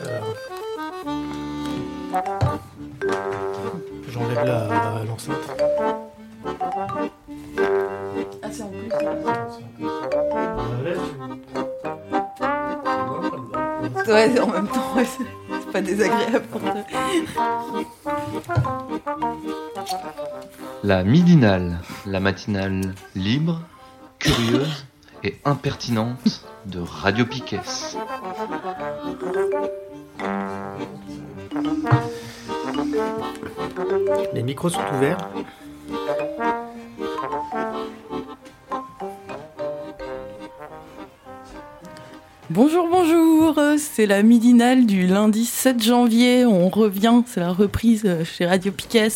Alors. J'enlève la- l'enceinte. Ah, c'est en plus. Ouais, en même temps, ouais, c'est c'est pas désagréable pour toi. La midinale, la matinale libre, curieuse et impertinente de Radio Piquet. Les micros sont ouverts. Bonjour, bonjour, c'est la midinale du lundi 7 janvier. On revient, c'est la reprise chez Radio Piquet.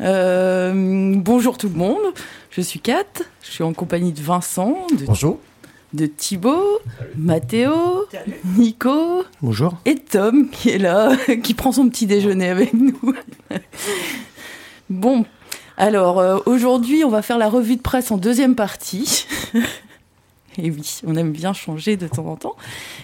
Euh, bonjour tout le monde, je suis Kat, je suis en compagnie de Vincent, de, Bonjour. De Thibaut, Mathéo, Nico Bonjour. et Tom qui est là, qui prend son petit déjeuner avec nous. bon, alors euh, aujourd'hui on va faire la revue de presse en deuxième partie. Et oui, on aime bien changer de temps en temps.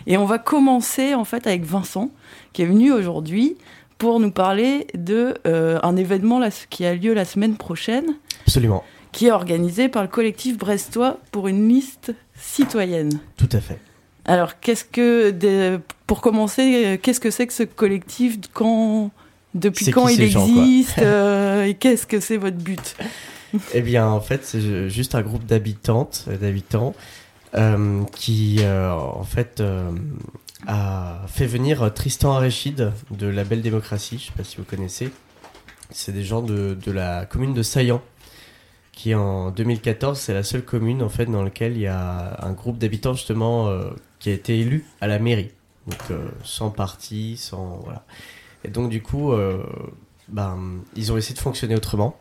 Et on va commencer en fait avec Vincent, qui est venu aujourd'hui pour nous parler de euh, un événement là, qui a lieu la semaine prochaine, Absolument, qui est organisé par le collectif brestois pour une liste citoyenne. tout à fait. Alors, qu'est-ce que, pour commencer, qu'est-ce que c'est que ce collectif Quand, depuis quand il gens, existe euh, Et qu'est-ce que c'est votre but? Eh bien, en fait, c'est ju- juste un groupe d'habitantes, d'habitants, euh, qui, euh, en fait, a fait venir Tristan Aréchid de la Belle Démocratie. Je sais pas si vous connaissez. C'est des gens de, de la commune de Saillant, qui en 2014, c'est la seule commune en fait dans laquelle il y a un groupe d'habitants justement euh, qui a été élu à la mairie. Donc euh, sans parti, sans voilà. Et donc du coup, euh, ben, ils ont essayé de fonctionner autrement.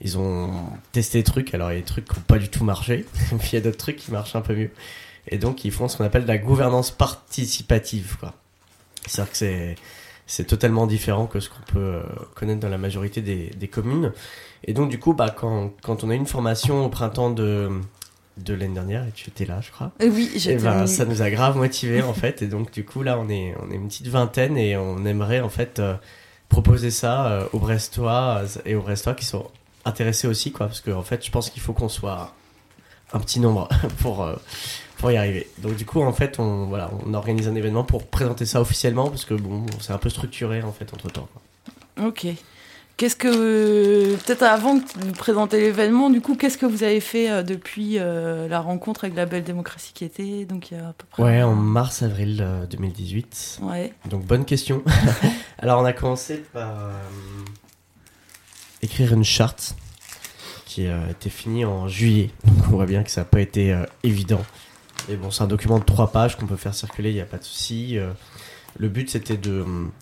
Ils ont testé des trucs, alors il y a des trucs qui n'ont pas du tout marché, puis il y a d'autres trucs qui marchent un peu mieux. Et donc ils font ce qu'on appelle la gouvernance participative. C'est-à-dire que c'est, c'est totalement différent que ce qu'on peut euh, connaître dans la majorité des, des communes. Et donc du coup, bah, quand, quand on a eu une formation au printemps de, de l'année dernière, et tu étais là, je crois, Euh, Oui, j'étais. ben, ça nous a grave motivé en fait. Et donc du coup là, on est, on est une petite vingtaine et on aimerait en fait euh, proposer ça euh, aux Brestois et aux Brestois qui sont intéressés aussi, quoi. Parce que en fait, je pense qu'il faut qu'on soit un petit nombre pour euh, pour y arriver. Donc du coup, en fait, on voilà, on organise un événement pour présenter ça officiellement parce que bon, c'est un peu structuré en fait entre temps. Ok. Qu'est-ce que peut-être avant de présenter l'événement, du coup, qu'est-ce que vous avez fait euh, depuis euh, la rencontre avec la Belle Démocratie qui était donc il y a à peu près. Ouais, en mars-avril euh, 2018. Ouais. Donc bonne question. Alors on a commencé par euh, écrire une charte qui euh, était finie en juillet. Donc on voit bien que ça n'a pas été euh, évident. Et bon, c'est un document de trois pages qu'on peut faire circuler, il n'y a pas de souci. Euh, le but c'était de, hum,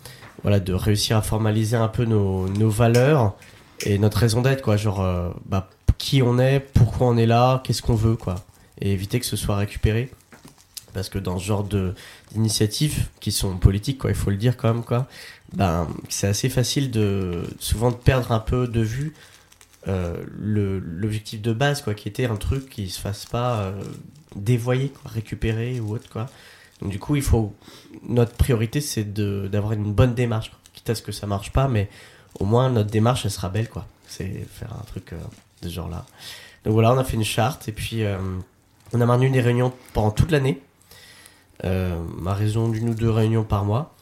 voilà, de réussir à formaliser un peu nos, nos valeurs et notre raison d'être, quoi. Genre, euh, bah, qui on est, pourquoi on est là, qu'est-ce qu'on veut, quoi. Et éviter que ce soit récupéré. Parce que dans ce genre d'initiatives qui sont politiques, quoi, il faut le dire quand même, quoi, ben, c'est assez facile de souvent de perdre un peu de vue euh, l'objectif de base, quoi, qui était un truc qui se fasse pas euh, dévoyer, quoi, récupérer ou autre, quoi. Du coup, il faut notre priorité, c'est d'avoir une bonne démarche, quitte à ce que ça marche pas, mais au moins notre démarche, elle sera belle, quoi. C'est faire un truc euh, de ce genre-là. Donc voilà, on a fait une charte et puis euh, on a maintenu des réunions pendant toute l'année euh, à raison d'une ou deux réunions par mois.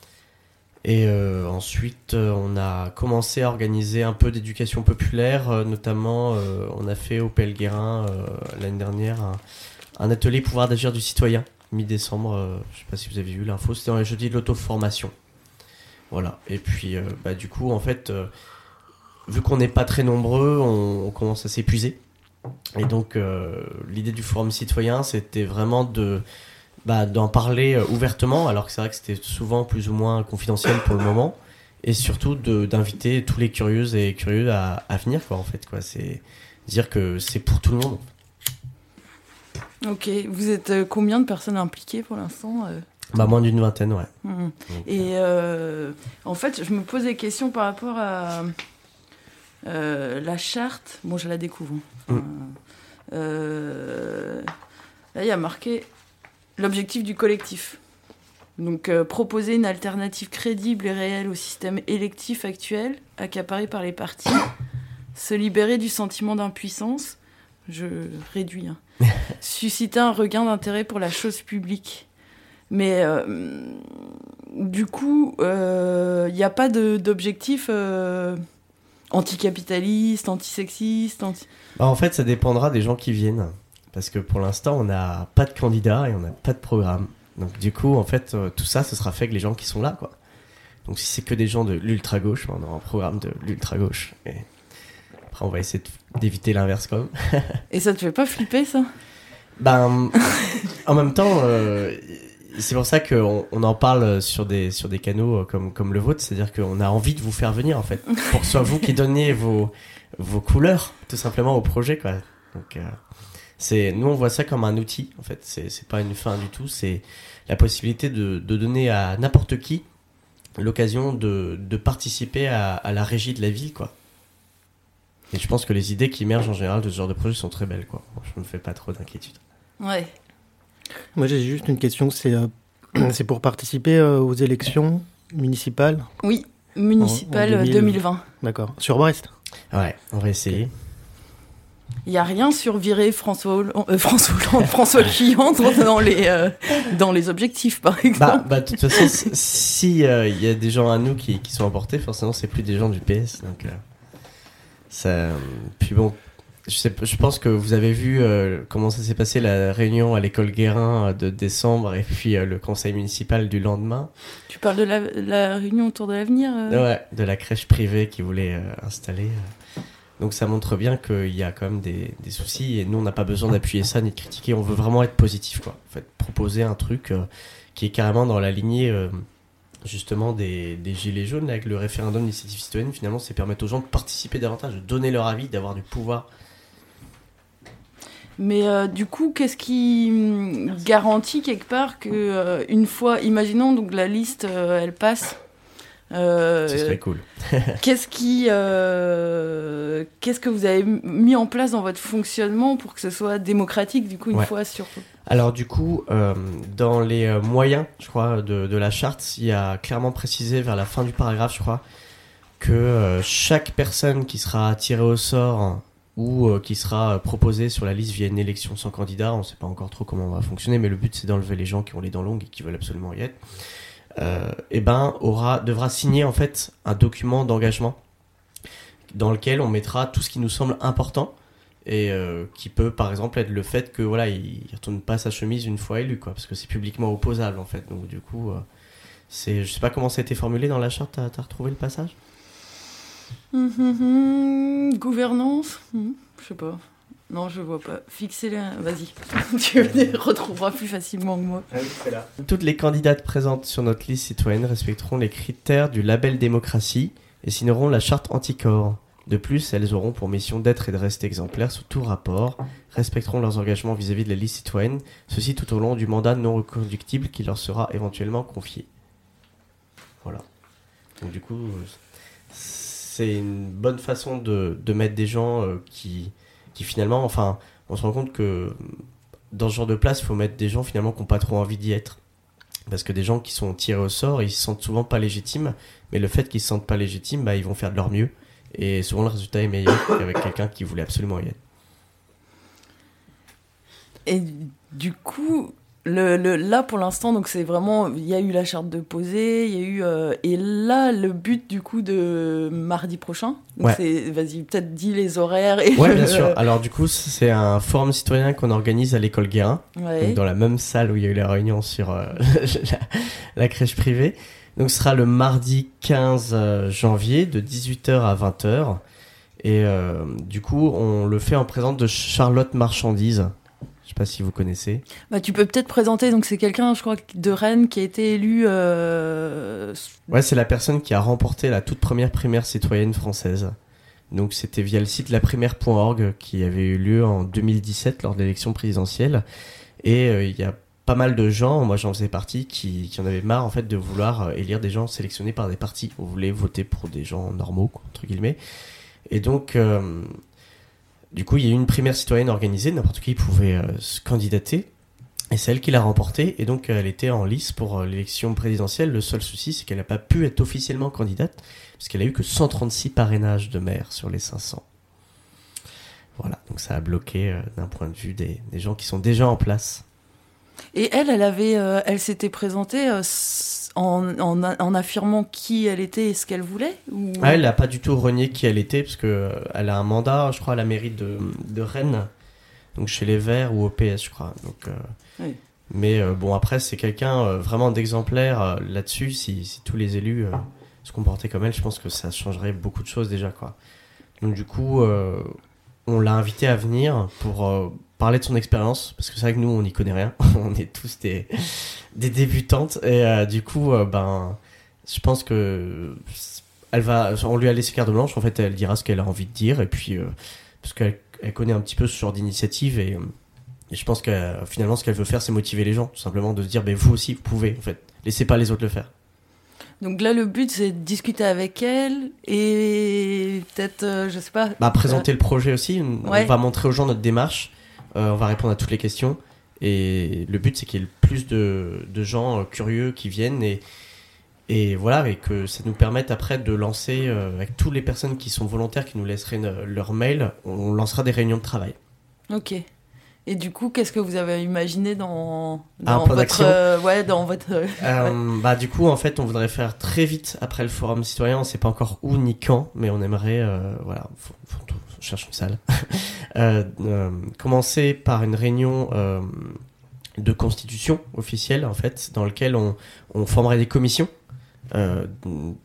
Et euh, ensuite, on a commencé à organiser un peu d'éducation populaire, notamment on a fait au Pelguerin euh, l'année dernière un atelier pouvoir d'agir du citoyen, mi-décembre, euh, je sais pas si vous avez vu l'info, c'était les jeudis de l'auto-formation. Voilà, et puis euh, bah, du coup, en fait, euh, vu qu'on n'est pas très nombreux, on, commence à s'épuiser. Et donc, euh, l'idée du forum citoyen, c'était vraiment de bah, d'en parler ouvertement, alors que c'est vrai que c'était souvent plus ou moins confidentiel pour le moment, et surtout d'inviter tous les curieuses et curieux à, à venir, quoi, en fait, quoi. C'est dire que c'est pour tout le monde. Ok. Vous êtes euh, combien de personnes impliquées pour l'instant euh Bah, moins d'une vingtaine, ouais. Donc, Et euh, en fait, je me pose des questions par rapport à euh, la charte. Bon, je la découvre. hein. Mm. Euh, là, il y a marqué l'objectif du collectif. Donc euh, proposer une alternative crédible et réelle au système électif actuel, accaparé par les partis, se libérer du sentiment d'impuissance, je réduis, hein, susciter un regain d'intérêt pour la chose publique. Mais euh, du coup, il n'y a pas d'objectif euh, anticapitaliste, antisexiste, anti... Bah, en fait, ça dépendra des gens qui viennent. Parce que pour l'instant, on n'a pas de candidat et on n'a pas de programme. Donc du coup, en fait, euh, tout ça, ce sera fait avec les gens qui sont là, quoi. Donc si c'est que des gens de l'ultra-gauche, bah, on aura un programme de l'ultra-gauche. Et après, on va essayer de- d'éviter l'inverse, quand même. Et ça te fait pas flipper, ça? Ben, en même temps, euh, c'est pour ça qu'on on en parle sur des, sur des canaux euh, comme, comme le vôtre, c'est-à-dire qu'on a envie de vous faire venir, en fait, pour que ce soit vous qui donniez vos, vos couleurs, tout simplement, au projet, quoi. Donc, euh, c'est, nous, on voit ça comme un outil, en fait, c'est c'est pas une fin du tout, c'est la possibilité de, de donner à n'importe qui l'occasion de, de participer à, à la régie de la ville, quoi. Et je pense que les idées qui émergent en général de ce genre de projet sont très belles, quoi. Je me fais pas trop d'inquiétude. Ouais. Moi, j'ai juste une question. C'est euh, c'est pour participer euh, aux élections municipales? Oui, municipal En- en 2000. 2020. D'accord. Sur Brest? Ouais, on va essayer. Il n'y a rien sur virer François Hollande, euh, François, Hollande, François Fillon dans les, euh, dans les objectifs, par Bah, exemple. bah, de toute façon, s- si euh, il y a des gens à nous qui, qui sont emportés, forcément, c'est plus des gens du PS. Donc, euh, ça. Puis bon, je, sais, je pense que vous avez vu euh, comment ça s'est passé la réunion à l'école Guérin euh, de décembre et puis euh, le conseil municipal du lendemain. Tu parles de la, la réunion autour de l'avenir euh Ouais, de la crèche privée qu'ils voulaient euh, installer. euh. Donc ça montre bien qu'il y a quand même des, des soucis et nous on n'a pas besoin d'appuyer ça ni de critiquer, on veut vraiment être positif quoi. En fait, proposer un truc euh, qui est carrément dans la lignée euh, justement des, gilets jaunes avec le référendum d'initiative citoyenne finalement c'est permettre aux gens de participer davantage, de donner leur avis, d'avoir du pouvoir. Mais euh, du coup, qu'est-ce qui hum, garantit quelque part que euh, une fois, imaginons donc la liste, euh, elle passe. Euh, Ce serait cool. Qu'est-ce qui, euh, qu'est-ce que vous avez mis en place dans votre fonctionnement pour que ce soit démocratique du coup une Ouais. fois sur Alors du coup, euh, dans les moyens, je crois, de, de la charte, il y a clairement précisé vers la fin du paragraphe, je crois, que chaque personne qui sera tirée au sort ou qui sera proposée sur la liste via une élection sans candidat, on ne sait pas encore trop comment on va fonctionner, mais le but c'est d'enlever les gens qui ont les dents longues et qui veulent absolument y être. Euh, et ben aura devra signer en fait un document d'engagement dans lequel on mettra tout ce qui nous semble important et euh, qui peut par exemple être le fait que voilà il, retourne pas sa chemise une fois élu quoi parce que c'est publiquement opposable en fait. Donc du coup euh, c'est je sais pas comment ça a été formulé dans la charte. T'as as retrouvé le passage? Hum, hum, hum, gouvernance? Hum, Je sais pas. Non, je vois pas. Fixer la. Vas-y. tu les retrouveras plus facilement que moi. toutes les candidates présentes sur notre liste citoyenne respecteront les critères du label démocratie et signeront la charte anticorps de plus elles auront pour mission d'être et de rester exemplaires sous tout rapport respecteront leurs engagements vis-à-vis de la liste citoyenne ceci tout au long du mandat non reconductible qui leur sera éventuellement confié voilà donc du coup c'est une bonne façon de, de mettre des gens euh, qui, finalement, enfin, on se rend compte que dans ce genre de place, il faut mettre des gens finalement qui n'ont pas trop envie d'y être. Parce que des gens qui sont tirés au sort, ils se sentent souvent pas légitimes, mais le fait qu'ils se sentent pas légitimes, bah, ils vont faire de leur mieux. Et souvent le résultat est meilleur qu'avec quelqu'un qui voulait absolument y être. Et du coup, le, le- là pour l'instant, donc c'est vraiment, il y a eu la charte de poser, il y a eu, euh, et là le but du coup de mardi prochain. Ouais. c'est, vas-y, peut-être dis les horaires. Et Ouais, bien sûr. Alors du coup, c'est un forum citoyen qu'on organise à l'école Guérin. Ouais. donc dans la même salle où il y a eu la réunion sur euh, la, la crèche privée. Donc ce sera le mardi 15 euh, janvier de 18h à 20h. Et du coup, on le fait en présence de Charlotte Marchandise. Je sais pas si vous connaissez. Bah, tu peux peut-être présenter. Donc c'est quelqu'un, je crois, de Rennes qui a été élu. euh, Ouais, c'est la personne qui a remporté la toute première primaire citoyenne française. Donc c'était via le site laprimaire.org qui avait eu lieu en 2017 lors de l'élection présidentielle. Et euh, il y a pas mal de gens, moi j'en faisais partie, qui, qui en avaient marre en fait de vouloir euh, élire des gens sélectionnés par des partis. On voulait voter pour des gens normaux, quoi, entre guillemets. Et donc, euh, du coup, il y a eu une primaire citoyenne organisée, n'importe qui pouvait euh, se candidater. Et c'est elle qui l'a remporté, et donc elle était en lice pour euh, l'élection présidentielle. Le seul souci, c'est qu'elle n'a pas pu être officiellement candidate, parce qu'elle a eu que 136 parrainages de maire sur les 500. Voilà, donc ça a bloqué euh, d'un point de vue des, gens qui sont déjà en place. Et elle, elle avait, euh, elle s'était présentée euh, en, en, en affirmant qui elle était et ce qu'elle voulait ou... Ah, elle n'a pas du tout renié qui elle était, parce que euh, elle a un mandat, je crois, à la mairie de, de Rennes, donc chez les Verts ou au PS, je crois. Donc, euh, Oui. Mais euh, bon, après, c'est quelqu'un euh, vraiment d'exemplaire là-dessus. Si, si tous les élus se comportaient comme elle, je pense que ça changerait beaucoup de choses déjà, quoi. Donc du coup, on l'a invité à venir pour parler de son expérience, parce que c'est vrai que nous, on n'y connaît rien. on est tous des, des débutantes, et euh, du coup, euh, ben, je pense que elle va, on lui a laissé carte blanche. En fait, elle dira ce qu'elle a envie de dire, et puis euh, parce qu'elle elle connaît un petit peu ce genre d'initiative, et, et je pense que finalement, ce qu'elle veut faire, c'est motiver les gens, tout simplement de se dire, ben vous aussi, vous pouvez. En fait, laissez pas les autres le faire. Donc là, le but, c'est de discuter avec elle et peut-être, euh, je sais pas. Bah, présenter le projet aussi. On va montrer aux gens notre démarche. Euh, on va répondre à toutes les questions. Et le but, c'est qu'il y ait le plus de, de gens euh, curieux qui viennent et, et voilà, et que ça nous permette après de lancer, euh, avec toutes les personnes qui sont volontaires, qui nous laisseraient leur mail, on lancera des réunions de travail. Ok. Et du coup, qu'est-ce que vous avez imaginé dans, votre, euh, ouais, dans votre. euh, bah, du coup, en fait, on voudrait faire très vite après le forum citoyen. On sait pas encore où ni quand, mais on aimerait, voilà, faut, faut, on cherche une salle. Euh, euh, commencer par une réunion euh, de constitution officielle, en fait, dans lequel on, formerait des commissions.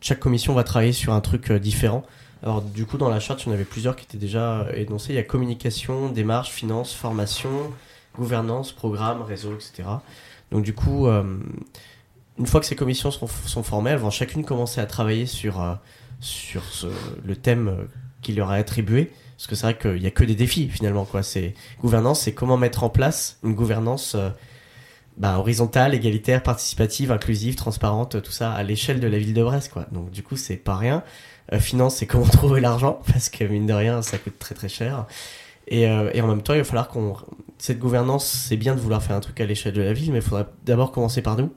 Chaque commission va travailler sur un truc différent. Alors, du coup, dans la charte, il y en avait plusieurs qui étaient déjà énoncés. Il y a communication, démarche, finance, formation, gouvernance, programme, réseau, etc. Donc, du coup, une fois que ces commissions sont, formées, elles vont chacune commencer à travailler sur, sur le thème qui leur est attribué. Parce que c'est vrai qu'il n'y a que des défis finalement. Quoi. C'est, gouvernance, c'est comment mettre en place une gouvernance euh, bah, horizontale, égalitaire, participative, inclusive, transparente, tout ça à l'échelle de la ville de Brest. Quoi. Donc du coup, c'est pas rien. Euh, finance, c'est comment trouver l'argent, parce que mine de rien, ça coûte très très cher. Et, euh, en même temps, il va falloir qu'on... Cette gouvernance, c'est bien de vouloir faire un truc à l'échelle de la ville, mais il faudrait d'abord commencer par nous.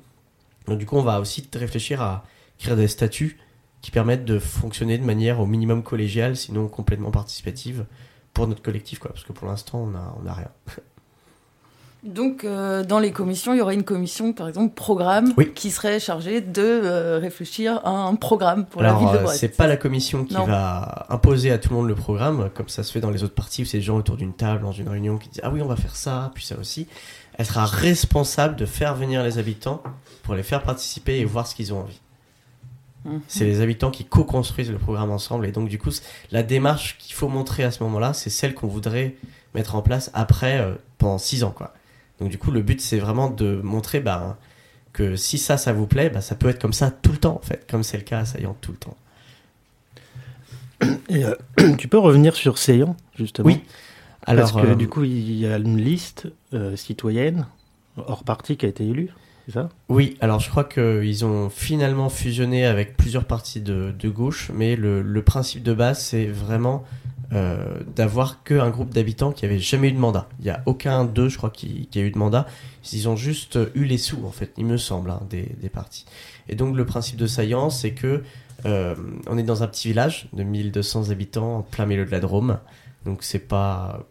Donc du coup, on va aussi réfléchir à créer des statuts qui permettent de fonctionner de manière au minimum collégiale, sinon complètement participative, pour notre collectif, quoi. Parce que pour l'instant, on a, on a rien. Donc, euh, dans les commissions, il y aurait une commission, par exemple, programme, Oui. qui serait chargée de euh, réfléchir à un programme pour la ville de euh, Brest. c'est pas la commission qui Non. va imposer à tout le monde le programme, comme ça se fait dans les autres parties, où c'est des gens autour d'une table, dans une réunion, qui disent Ah oui, on va faire ça, puis ça aussi. Elle sera responsable de faire venir les habitants pour les faire participer et voir ce qu'ils ont envie. Mhm. C'est les habitants qui co-construisent le programme ensemble. Et donc, du coup, la démarche qu'il faut montrer à ce moment-là, c'est celle qu'on voudrait mettre en place après, euh, pendant six ans, quoi. Donc, du coup, le but, c'est vraiment de montrer bah, que si ça, ça vous plaît, bah, ça peut être comme ça tout le temps, en fait. Comme c'est le cas à Saillant tout le temps. Et, euh, tu peux revenir sur Seyant, justement Oui. Alors, Parce que euh, du coup, il y a une liste citoyenne hors parti qui a été élue, Oui, alors je crois qu'ils ont finalement fusionné avec plusieurs partis de, gauche, mais le, principe de base, c'est vraiment euh, d'avoir qu'un groupe d'habitants qui avait jamais eu de mandat. Il n'y a aucun d'eux, je crois, qui, a eu de mandat. Ils ont juste eu les sous, en fait, il me semble, hein, des, des partis. Et donc le principe de Saillant, c'est que euh, on est dans un petit village de 1200 habitants en plein milieu de la Drôme. Donc c'est pas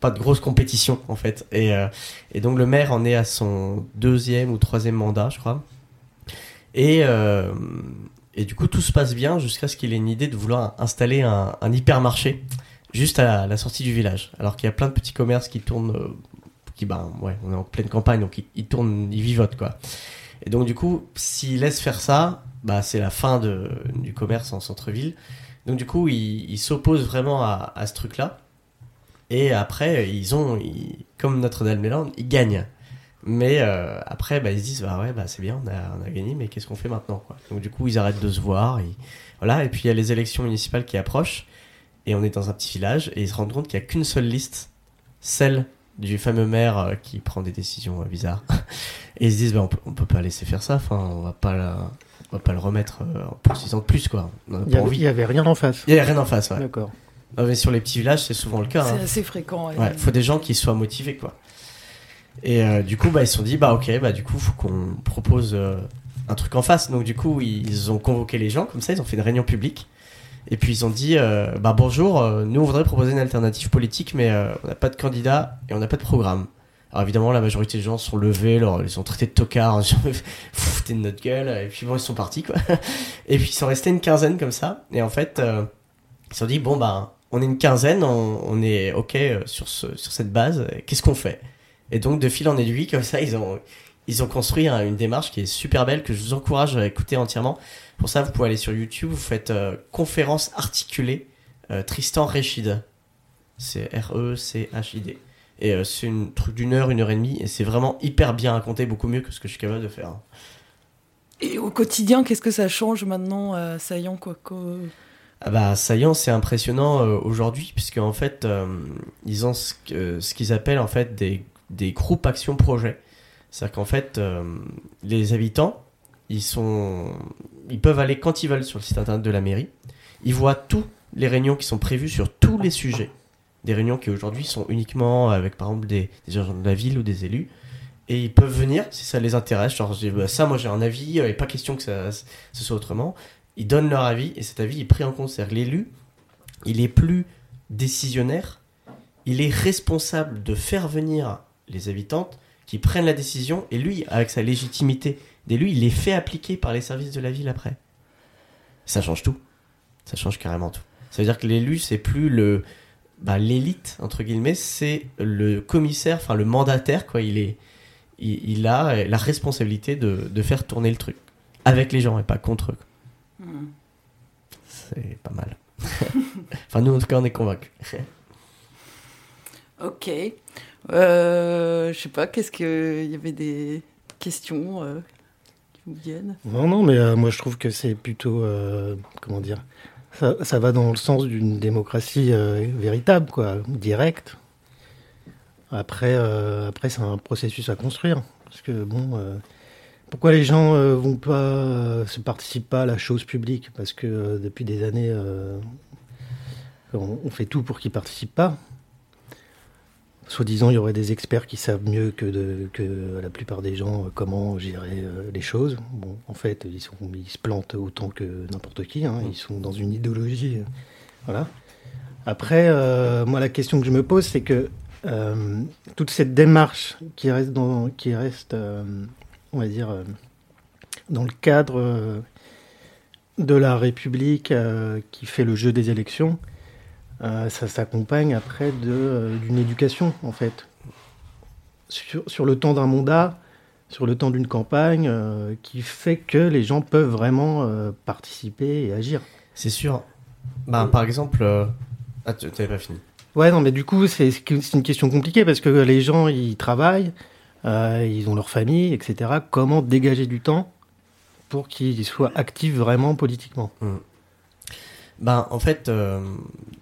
pas de grosse compétition en fait. Et, euh, et donc le maire en est à son deuxième ou troisième mandat, je crois. Et, euh, et du coup, tout se passe bien jusqu'à ce qu'il ait une idée de vouloir installer un, hypermarché juste à la, sortie du village. Alors qu'il y a plein de petits commerces qui tournent, euh, qui ben ouais, on est en pleine campagne, donc ils, tournent, ils vivotent quoi. Et donc du coup, s'il laisse faire ça, bah c'est la fin de, du commerce en centre-ville. Donc du coup, il, s'oppose vraiment à, à ce truc-là. Et après, ils ont, ils- comme Notre-Dame-des-Landes, ils gagnent. Mais euh, après, bah, ils se disent, bah ouais, bah c'est bien, on a, on a gagné, mais qu'est-ce qu'on fait maintenant quoi? Donc du coup, ils arrêtent de se voir. Et, voilà. Et puis il y a les élections municipales qui approchent. Et on est dans un petit village. Et ils se rendent compte qu'il n'y a qu'une seule liste, celle du fameux maire euh, qui prend des décisions euh, bizarres. et ils se disent, bah, on, peut, on peut pas laisser faire ça. Enfin, on va pas, la- on va pas le remettre pour 6 ans de plus quoi. Il y pas avait, avait rien en face. Il y a rien en face. Ouais. D'accord. Non, mais sur les petits villages, c'est souvent le cas. hein. C'est assez fréquent. ouais. Ouais, faut des gens qui soient motivés, quoi. Et euh, du coup, bah, ils se sont dit, bah ok, bah du coup, faut qu'on propose euh, un truc en face. Donc du coup, ils ont convoqué les gens, comme ça, ils ont fait une réunion publique. Et puis ils ont dit, euh, bah bonjour, nous on voudrait proposer une alternative politique, mais on n'a pas de candidat et on n'a pas de programme. Alors évidemment, la majorité des gens sont levés, alors, ils sont traités de tocards, hein, foutez de notre gueule, et puis bon, ils sont partis quoi. Et puis ils sont restés une quinzaine comme ça. Et en fait, ils se sont dit, bon bah, on est une quinzaine, on, est ok euh, sur, ce, sur cette base, qu'est-ce qu'on fait? Et donc de fil en aiguille, comme ça, ils ont, construit une démarche qui est super belle, que je vous encourage à écouter entièrement. Pour ça, vous pouvez aller sur YouTube, vous faites euh, conférence articulée euh, Tristan Réchid. C'est R-E-C-H-I-D. Et c'est une truc d'une heure, une heure et demie, et c'est vraiment hyper bien raconté, beaucoup mieux que ce que je suis capable de faire. Et au quotidien, qu'est-ce que ça change maintenant, Saillant quoi Ah bah, Saillant, c'est impressionnant euh, aujourd'hui, puisque en fait, euh, ils ont ce, qu'ils appellent en fait des, des groupes action projet. C'est-à-dire qu'en fait, euh, les habitants, ils sont, ils peuvent aller quand ils veulent sur le site internet de la mairie. Ils voient tous les réunions qui sont prévues sur tous les sujets. Des réunions qui aujourd'hui sont uniquement avec par exemple des, des agents de la ville ou des élus. Et ils peuvent venir si ça les intéresse. Genre, bah, ça, moi j'ai un avis, il n'est pas question que ça, ce soit autrement. Ils donnent leur avis et cet avis est pris en compte. L'élu, il est plus décisionnaire, il est responsable de faire venir les habitantes qui prennent la décision et lui, avec sa légitimité d'élu, il les fait appliquer par les services de la ville après. Ça change tout. Ça change carrément tout. Ça veut dire que l'élu, c'est plus le bah, l'élite entre guillemets, c'est le commissaire, enfin le mandataire quoi. Il est, il, il a la responsabilité de, de faire tourner le truc avec les gens et pas contre eux. C'est pas mal. enfin nous en tout cas on est convaincus. Ok. Euh, je sais pas, qu'est-ce que. Il y avait des questions euh, qui vous viennent? Non, non, mais euh, moi je trouve que c'est plutôt, euh, comment dire, ça, ça va dans le sens d'une démocratie euh, véritable, quoi, directe. Après, euh, après c'est un processus à construire, parce que bon, euh, pourquoi les gens euh, vont pas euh, se participent pas à la chose publique? Parce que euh, depuis des années, on, fait tout pour qu'ils participent pas. Soi-disant, il y aurait des experts qui savent mieux que, la plupart des gens comment gérer les choses. Bon, en fait, ils, se plantent autant que n'importe qui. hein. Ils sont dans une idéologie. voilà. Après, moi, la question que je me pose, c'est que toute cette démarche qui reste, dans, qui reste on va dire, euh, dans le cadre euh, de la République euh, qui fait le jeu des élections, ça s'accompagne après de, d'une éducation, en fait. Sur, sur le temps d'un mandat, sur le temps d'une campagne, euh, qui fait que les gens peuvent vraiment euh, participer et agir. C'est sûr. Bah, par exemple, euh, ah tu t'avais pas fini. Ouais, non, mais du coup, c'est c'est une question compliquée parce que les gens, ils travaillent, euh, ils ont leur famille, etc. Comment dégager du temps pour qu'ils soient actifs vraiment politiquement? Ben, en fait, euh,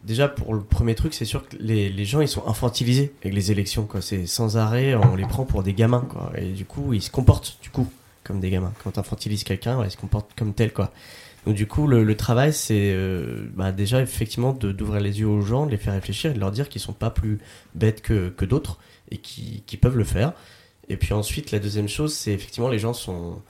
déjà pour le premier truc, c'est sûr que les, gens ils sont infantilisés avec les élections. quoi. C'est sans arrêt, on les prend pour des gamins. Quoi. Et du coup, ils se comportent du coup comme des gamins. Quand tu infantilises quelqu'un, ils se comportent comme tel. Quoi. Donc du coup, le, travail, c'est bah, déjà effectivement d'ouvrir les yeux aux gens, de les faire réfléchir et de leur dire qu'ils sont pas plus bêtes que, que d'autres et qui, qui peuvent le faire. Et puis ensuite, la deuxième chose, c'est effectivement les gens sont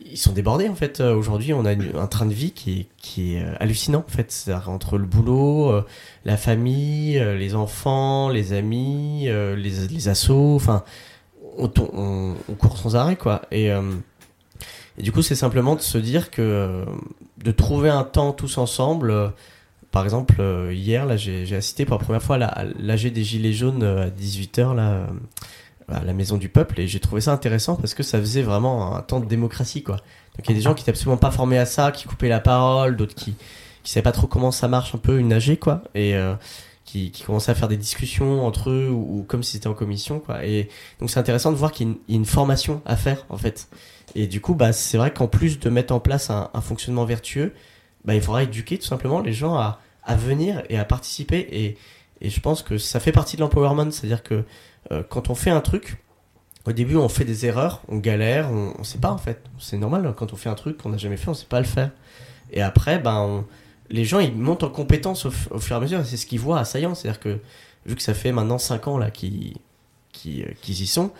ils sont débordés en fait. Euh, Aujourd'hui, on a un train de vie qui est, qui est euh, hallucinant en fait. Entre le boulot, euh, la famille, les enfants, les amis, les, les assos, enfin, on, court sans arrêt quoi. Et, du coup, c'est simplement de se dire que de trouver un temps tous ensemble. par exemple, hier, là, j'ai assisté pour la première fois à la- à l'AG des Gilets jaunes à 18h, là, à la Maison du Peuple, et j'ai trouvé ça intéressant parce que ça faisait vraiment un temps de démocratie, quoi. Donc il y a des gens qui étaient absolument pas formés à ça, qui coupaient la parole, d'autres qui qui savaient pas trop comment ça marche un peu une AG, quoi, et euh, qui, qui commençaient à faire des discussions entre eux ou, ou comme si c'était en commission, quoi. Et donc c'est intéressant de voir qu'il y, a une- il y a une formation à faire, en fait. Et du coup, bah, c'est vrai qu'en plus de mettre en place un, un fonctionnement vertueux, bah, il faudra éduquer tout simplement les gens à, à venir et à participer. Et, et je pense que ça fait partie de l'empowerment, c'est-à-dire que euh, quand on fait un truc, au début on fait des erreurs, on galère, on, on sait pas en fait. C'est normal hein, quand on fait un truc qu'on n'a jamais fait, on sait pas le faire. Et après, ben, les gens ils montent en compétence au, fur et à mesure. C'est ce qu'ils voient à Saillant, c'est-à-dire que vu que ça fait maintenant 5 ans là qu'ils qui, euh, qui y sont,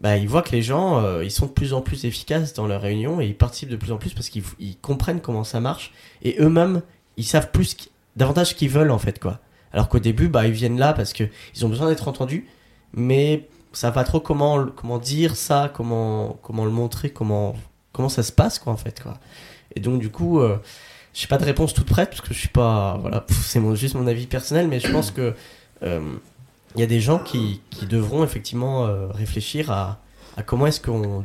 bah, ils voient que les gens, euh, ils sont de plus en plus efficaces dans leurs réunions et ils participent de plus en plus parce qu'ils ils comprennent comment ça marche et eux-mêmes, ils savent plus, qu- davantage ce qu'ils veulent en fait, quoi. Alors qu'au début, bah, ils viennent là parce que ils ont besoin d'être entendus, mais ça va trop comment, comment dire ça, comment, comment le montrer, comment, comment ça se passe, quoi, en fait, quoi. Et donc, du coup, euh, j'ai pas de réponse toute prête parce que je suis pas, voilà, c'est mon, juste mon avis personnel, mais je pense que, euh, il y a des gens qui, qui devront effectivement euh, réfléchir à, à comment est-ce qu'on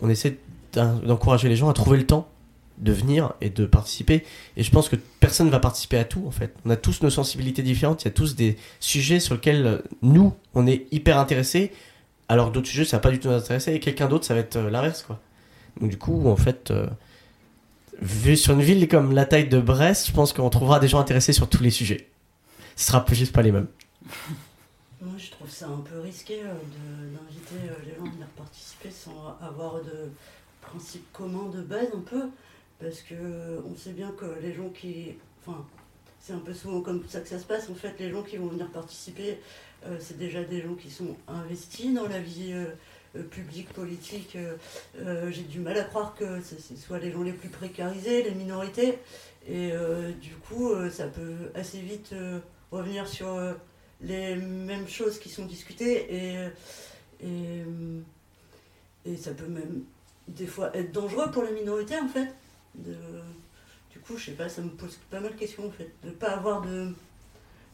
on essaie d'en- d'encourager les gens à trouver le temps de venir et de participer. Et je pense que personne ne va participer à tout, en fait. On a tous nos sensibilités différentes, il y a tous des sujets sur lesquels euh, nous, on est hyper intéressés, alors d'autres sujets, ça va pas du tout nous intéresser, et quelqu'un d'autre, ça va être euh, l'inverse, quoi. Donc du coup, en fait, euh, vu sur une ville comme la taille de Brest, je pense qu'on trouvera des gens intéressés sur tous les sujets. Ce sera juste pas les mêmes. Moi, je trouve ça un peu risqué d'inviter les gens à venir participer sans avoir de principe commun de base un peu, parce que euh, on sait bien que les gens qui, enfin, c'est un peu souvent comme ça que ça se passe. En fait, les gens qui vont venir participer, euh, c'est déjà des gens qui sont investis dans la vie euh, publique, politique. J'ai du mal à croire que ce ce soit les gens les plus précarisés, les minorités, et du coup, ça peut assez vite revenir sur les mêmes choses qui sont discutées et, et, et ça peut même des fois être dangereux pour les minorités en fait. De, du coup, je sais pas, ça me pose pas mal de questions en fait, de pas avoir de,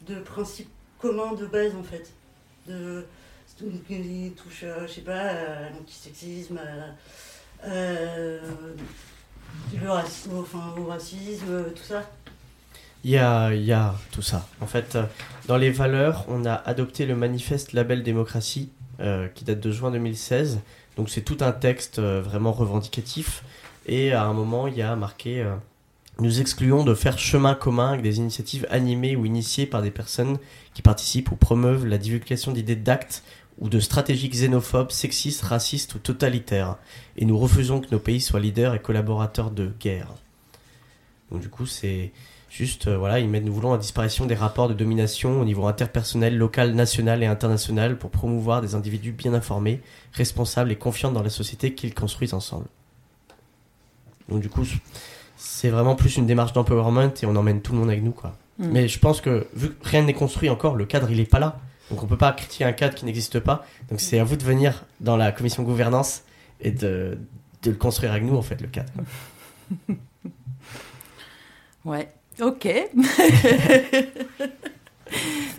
de principe commun de base en fait. De, qui touche, je sais pas, à l'antisexisme, enfin, au racisme, tout ça. Il y a, il y a tout ça. En fait, euh, dans les valeurs, on a adopté le manifeste Label Démocratie euh, qui date de juin 2016. Donc c'est tout un texte euh, vraiment revendicatif. Et à un moment, il y a marqué euh, Nous excluons de faire chemin commun avec des initiatives animées ou initiées par des personnes qui participent ou promeuvent la divulgation d'idées d'actes ou de stratégies xénophobes, sexistes, racistes ou totalitaires. Et nous refusons que nos pays soient leaders et collaborateurs de guerre. Donc du coup, c'est Juste, euh, voilà, ils mettent, nous voulons la disparition des rapports de domination au niveau interpersonnel, local, national et international pour promouvoir des individus bien informés, responsables et confiants dans la société qu'ils construisent ensemble. Donc du coup, c'est vraiment plus une démarche d'empowerment et on emmène tout le monde avec nous, quoi. Mm. Mais je pense que vu que rien n'est construit encore, le cadre il est pas là. Donc on peut pas critiquer un cadre qui n'existe pas. Donc c'est à vous de venir dans la commission gouvernance et de, de le construire avec nous, en fait, le cadre. quoi. Ouais, ok.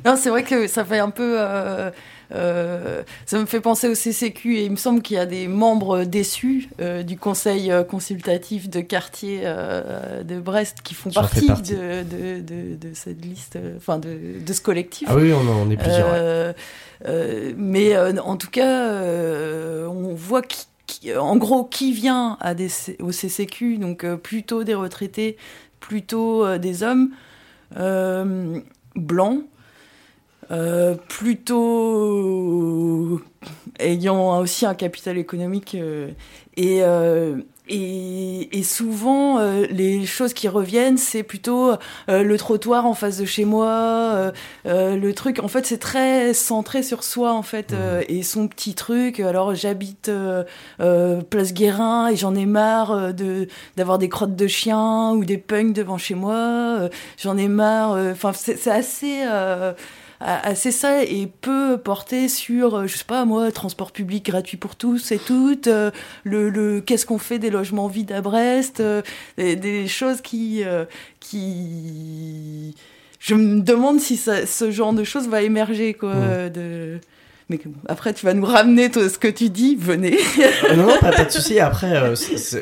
non, c'est vrai que ça fait un peu. euh, euh, ça me fait penser au CCQ et il me semble qu'il y a des membres déçus euh, du conseil euh, consultatif de quartier euh, de Brest qui font partie, partie. De, de, de, de cette liste, enfin de, ce collectif. Ah oui, on, en- on est plusieurs. ouais. Mais en tout cas, on voit qui, en gros qui vient à des, C- au CCQ, donc euh, plutôt des retraités, plutôt euh, des hommes euh, blancs, euh, plutôt ayant aussi un capital économique euh, et euh, et, et souvent, euh, les choses qui reviennent, c'est plutôt euh, le trottoir en face de chez moi, euh, euh, le truc. En fait, c'est très centré sur soi, en fait, euh, et son petit truc. Alors, j'habite euh, euh, Place Guérin et j'en ai marre euh, de d'avoir des crottes de chiens ou des punks devant chez moi. euh, j'en ai marre. euh, Enfin, c'est c'est assez. Assez ça et peu porté sur, euh, je sais pas moi, transport public gratuit pour tous et toutes, euh, le, le qu'est-ce qu'on fait des logements vides à Brest, euh, des, des choses qui, euh, qui, je me demande si ça, ce genre de choses va émerger quoi. Mm. De... Mais après, tu vas nous ramener toi, ce que tu dis. Venez. Euh, non, pas, de souci. Après, euh,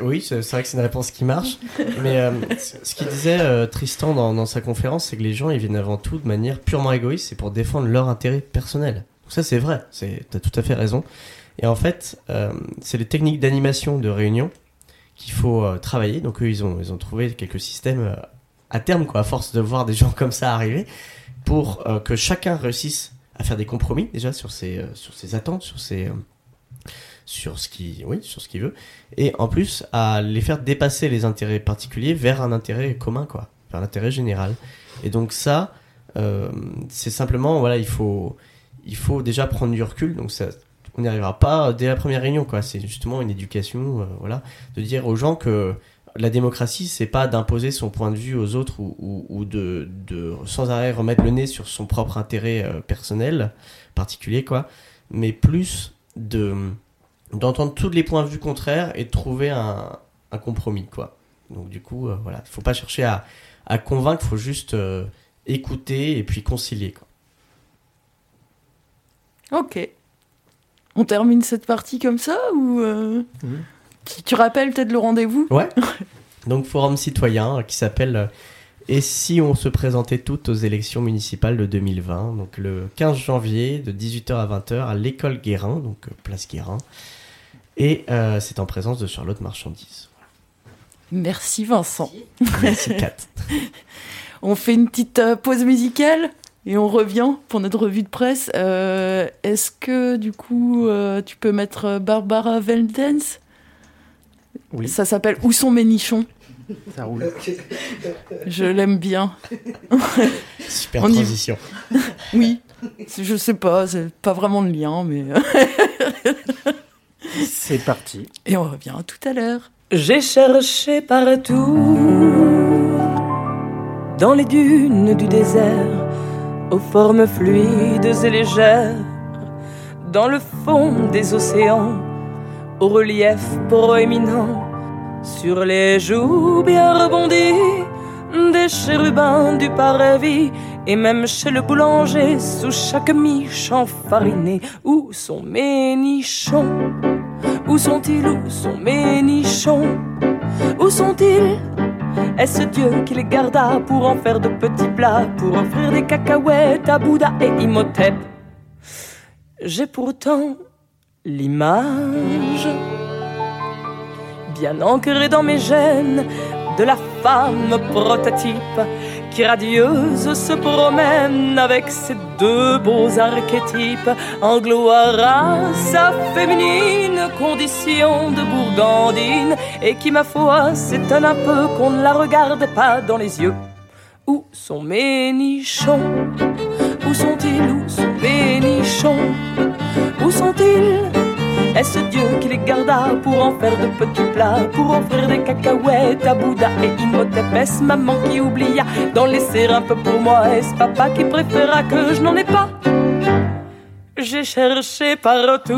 oui, c'est vrai que c'est une réponse qui marche. Mais euh, ce qu'il disait Tristan dans, sa conférence, c'est que les gens, ils viennent avant tout de manière purement égoïste, c'est pour défendre leur intérêt personnel. Donc ça, c'est vrai. T'as tout à fait raison. Et en fait, c'est les techniques d'animation de réunion qu'il faut travailler. Donc eux, ils ont, ils ont trouvé quelques systèmes à terme, quoi, à force de voir des gens comme ça arriver, pour que chacun réussisse à faire des compromis déjà sur ses, euh, sur ses attentes, sur ses, euh, sur ce qui, oui, sur ce qu'il veut, et en plus à les faire dépasser les intérêts particuliers vers un intérêt commun, quoi, vers l'intérêt général. Et donc ça, euh, c'est simplement, voilà, il faut, il faut déjà prendre du recul. Donc ça, on n'y arrivera pas dès la première réunion, quoi. C'est justement une éducation, euh, voilà, de dire aux gens que la démocratie, c'est pas d'imposer son point de vue aux autres ou, ou- ou de, de sans arrêt remettre le nez sur son propre intérêt euh, personnel, particulier, quoi, mais plus de d'entendre tous les points de vue contraires et de trouver un, un compromis, quoi. Donc du coup, euh, voilà, il faut pas chercher à, à convaincre, il faut juste euh, écouter et puis concilier, quoi. Ok. On termine cette partie comme ça ou euh? Tu, tu rappelles peut-être le rendez-vous? Ouais. Donc forum citoyen euh, qui s'appelle euh, Et si on se présentait toutes aux élections municipales de 2020 Donc le 15 janvier de 18h à 20h à l'école Guérin, donc euh, place Guérin. Et euh, c'est en présence de Charlotte Marchandise. Merci Vincent. Merci Kat. On fait une petite pause musicale et on revient pour notre revue de presse. Euh, Est-ce que du coup euh, tu peux mettre Barbara Veldens Oui, Ça s'appelle Où sont mes nichons? Ça roule. Je l'aime bien. Super On y- transition. Oui. Je sais pas, c'est pas vraiment le lien, mais. C'est parti. Et on revient tout à l'heure. J'ai cherché partout, dans les dunes du désert, aux formes fluides et légères, dans le fond des océans, au relief proéminent, sur les joues bien rebondies des chérubins du parvis, et même chez le boulanger, sous chaque miche enfarinée, où sont mes nichons? Où sont-ils, où sont mes nichons? Où sont-ils? Est-ce Dieu qui les garda pour en faire de petits plats, pour offrir des cacahuètes à Bouddha et Imhotep? J'ai pourtant l'image, bien ancrée dans mes gènes, de la femme prototype qui radieuse se promène avec ses deux beaux archétypes en gloire à sa féminine condition de bourgandine et qui, ma foi, s'étonne un peu qu'on ne la regarde pas dans les yeux. Où sont mes nichons? Où sont-ils? Où sont nichons Où sont-ils? Est-ce Dieu qui les garda pour en faire de petits plats, pour offrir des cacahuètes à Bouddha et Imhotep Est-ce maman qui oublia d'en laisser un peu pour moi Est-ce papa qui préféra que je n'en ai pas? J'ai cherché partout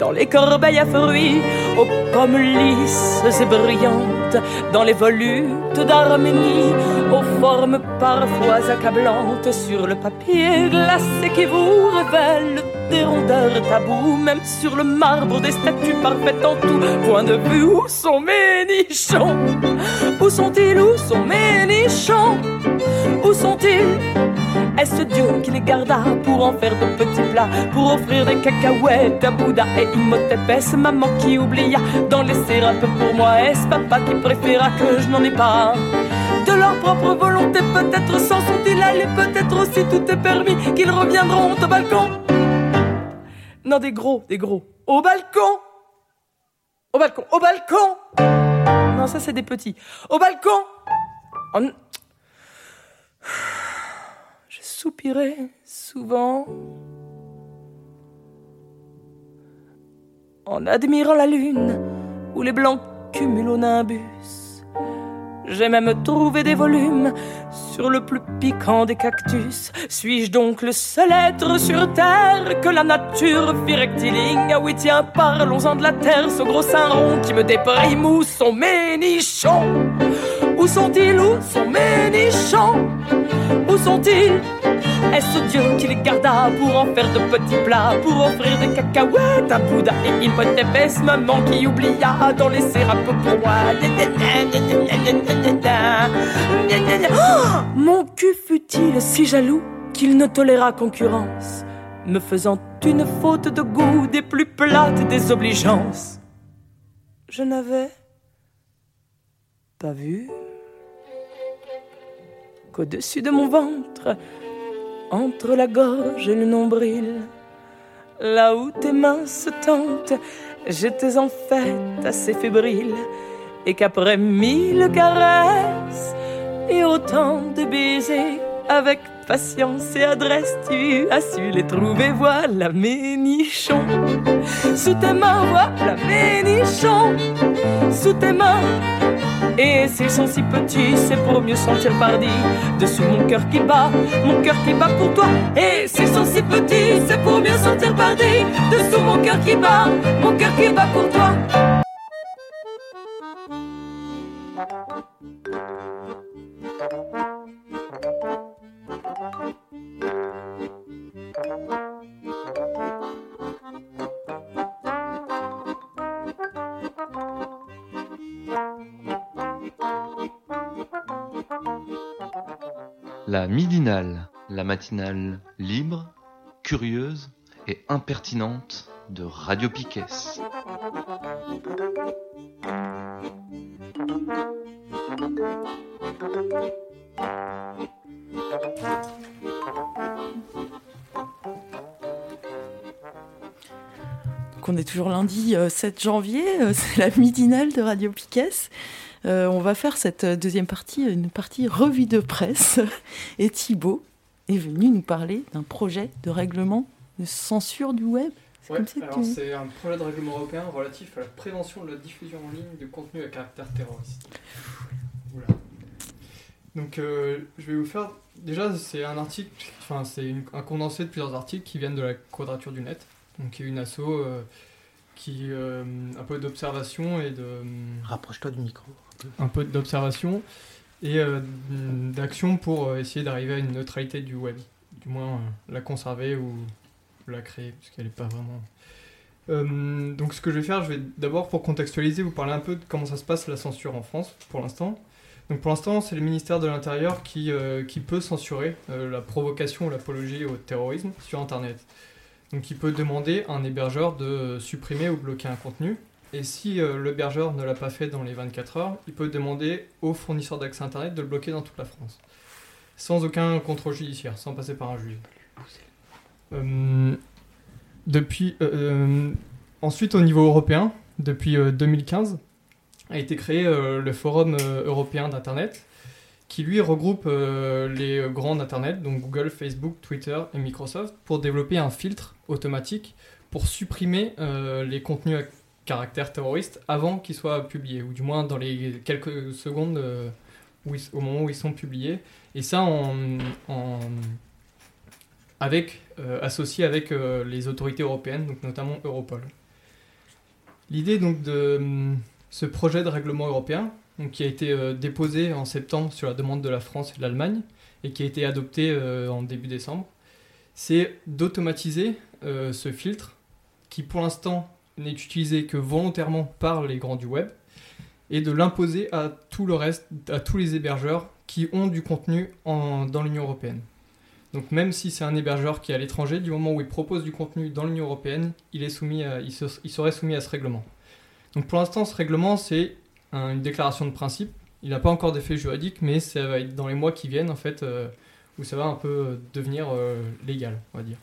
dans les corbeilles à fruits, aux pommes lisses et brillantes, dans les volutes d'Arménie, aux formes parfois accablantes, sur le papier glacé qui vous révèle des rondeurs tabous, même sur le marbre des statues parfaites en tout. Point de vue. Où sont mes nichons? Où sont-ils? Où sont mes nichons? Où sont-ils? Est-ce Dieu qui les garda pour en faire de petits plats, pour offrir des cacahuètes à Bouddha et Imhotep Est-ce maman qui oublia d'en laisser un peu pour moi Est-ce papa qui préféra que je n'en ai pas? De leur propre volonté, peut-être s'en sont-ils allés, peut-être aussi tout est permis qu'ils reviendront au balcon. Non, des gros, des gros. Au balcon! Au balcon, au balcon! Non, ça c'est des petits. Au balcon! Oh, soupirais souvent en admirant la lune ou les blancs cumulonimbus. J'ai même trouvé des volumes sur le plus piquant des cactus. Suis-je donc le seul être sur terre que la nature fit rectiligne? Ah oui, tiens, parlons-en de la terre, ce gros sein rond qui me déprime. Où sont mes nichons? Où sont-ils Où sont mes nichons Où sont-ils Est-ce Dieu qui les garda pour en faire de petits plats, pour offrir des cacahuètes à Bouddha et Imhotep maman qui oublia d'en laisser un peu pour moi Oh Mon cul fut-il si jaloux qu'il ne toléra concurrence, me faisant une faute de goût des plus plates des obligeances Je n'avais pas vu qu'au-dessus de mon ventre, entre la gorge et le nombril, là où tes mains se tentent, j'étais en fait assez fébrile, et qu'après mille caresses et autant de baisers, avec patience et adresse, tu as su les trouver. Voilà mes nichons. Sous tes mains, voilà mes nichons. Sous tes mains. Et s'ils sont si petits, c'est pour mieux sentir pardi. Dessous mon cœur qui bat, mon cœur qui bat pour toi. Et s'ils sont si petits, c'est pour mieux sentir pardi. Dessous mon cœur qui bat, mon cœur qui bat pour toi. La midinale, la matinale libre, curieuse et impertinente de Radio Piquet. On est toujours lundi euh, 7 janvier, euh, c'est la midinale de Radio Piquet. Euh, on va faire cette deuxième partie, une partie revue de presse. Et Thibaut est venu nous parler d'un projet de règlement de censure du web. C'est Ouais, alors tu- c'est un projet de règlement européen relatif à la prévention de la diffusion en ligne de contenu à caractère terroriste. Oula. Donc euh, je vais vous faire. Déjà, c'est un article, enfin, c'est un condensé de plusieurs articles qui viennent de la Quadrature du Net, donc qui est une asso euh, qui. euh, un peu d'observation et de. Rapproche-toi du micro. Un peu d'observation et euh, d'action pour euh, essayer d'arriver à une neutralité du web. Du moins, euh, la conserver ou la créer, puisqu'elle n'est pas vraiment... Donc ce que je vais faire, je vais d'abord, pour contextualiser, vous parler un peu de comment ça se passe la censure en France, pour l'instant. Donc pour l'instant, c'est le ministère de l'Intérieur qui, qui peut censurer la provocation ou l'apologie au terrorisme sur Internet. Donc il peut demander à un hébergeur de supprimer ou bloquer un contenu. Et si euh, l'hébergeur ne l'a pas fait dans les 24 heures, il peut demander au fournisseur d'accès Internet de le bloquer dans toute la France. Sans aucun contrôle judiciaire, sans passer par un juge. Euh, depuis, euh, euh, ensuite, au niveau européen, depuis euh, 2015, a été créé le Forum européen d'Internet, qui lui regroupe les grands d'Internet, donc Google, Facebook, Twitter et Microsoft, pour développer un filtre automatique pour supprimer les contenus caractère terroriste avant qu'ils soient publiés, ou du moins dans les quelques secondes euh, où au moment où ils sont publiés. Et ça en, avec, euh, associé avec euh, les autorités européennes, donc notamment Europol. L'idée donc de ce projet de règlement européen, donc, qui a été déposé en septembre sur la demande de la France et de l'Allemagne, et qui a été adopté en début décembre, c'est d'automatiser ce filtre qui pour l'instant n'est utilisé que volontairement par les grands du web et de l'imposer à tout le reste, à tous les hébergeurs qui ont du contenu en- dans l'Union européenne. Donc même si c'est un hébergeur qui est à l'étranger, du moment où il propose du contenu dans l'Union européenne, il, est soumis serait soumis à ce règlement. Donc pour l'instant, ce règlement, c'est un- une déclaration de principe. Il n'a pas encore d'effet juridique, mais ça va être dans les mois qui viennent, en fait, euh, où ça va un peu devenir euh, légal, on va dire.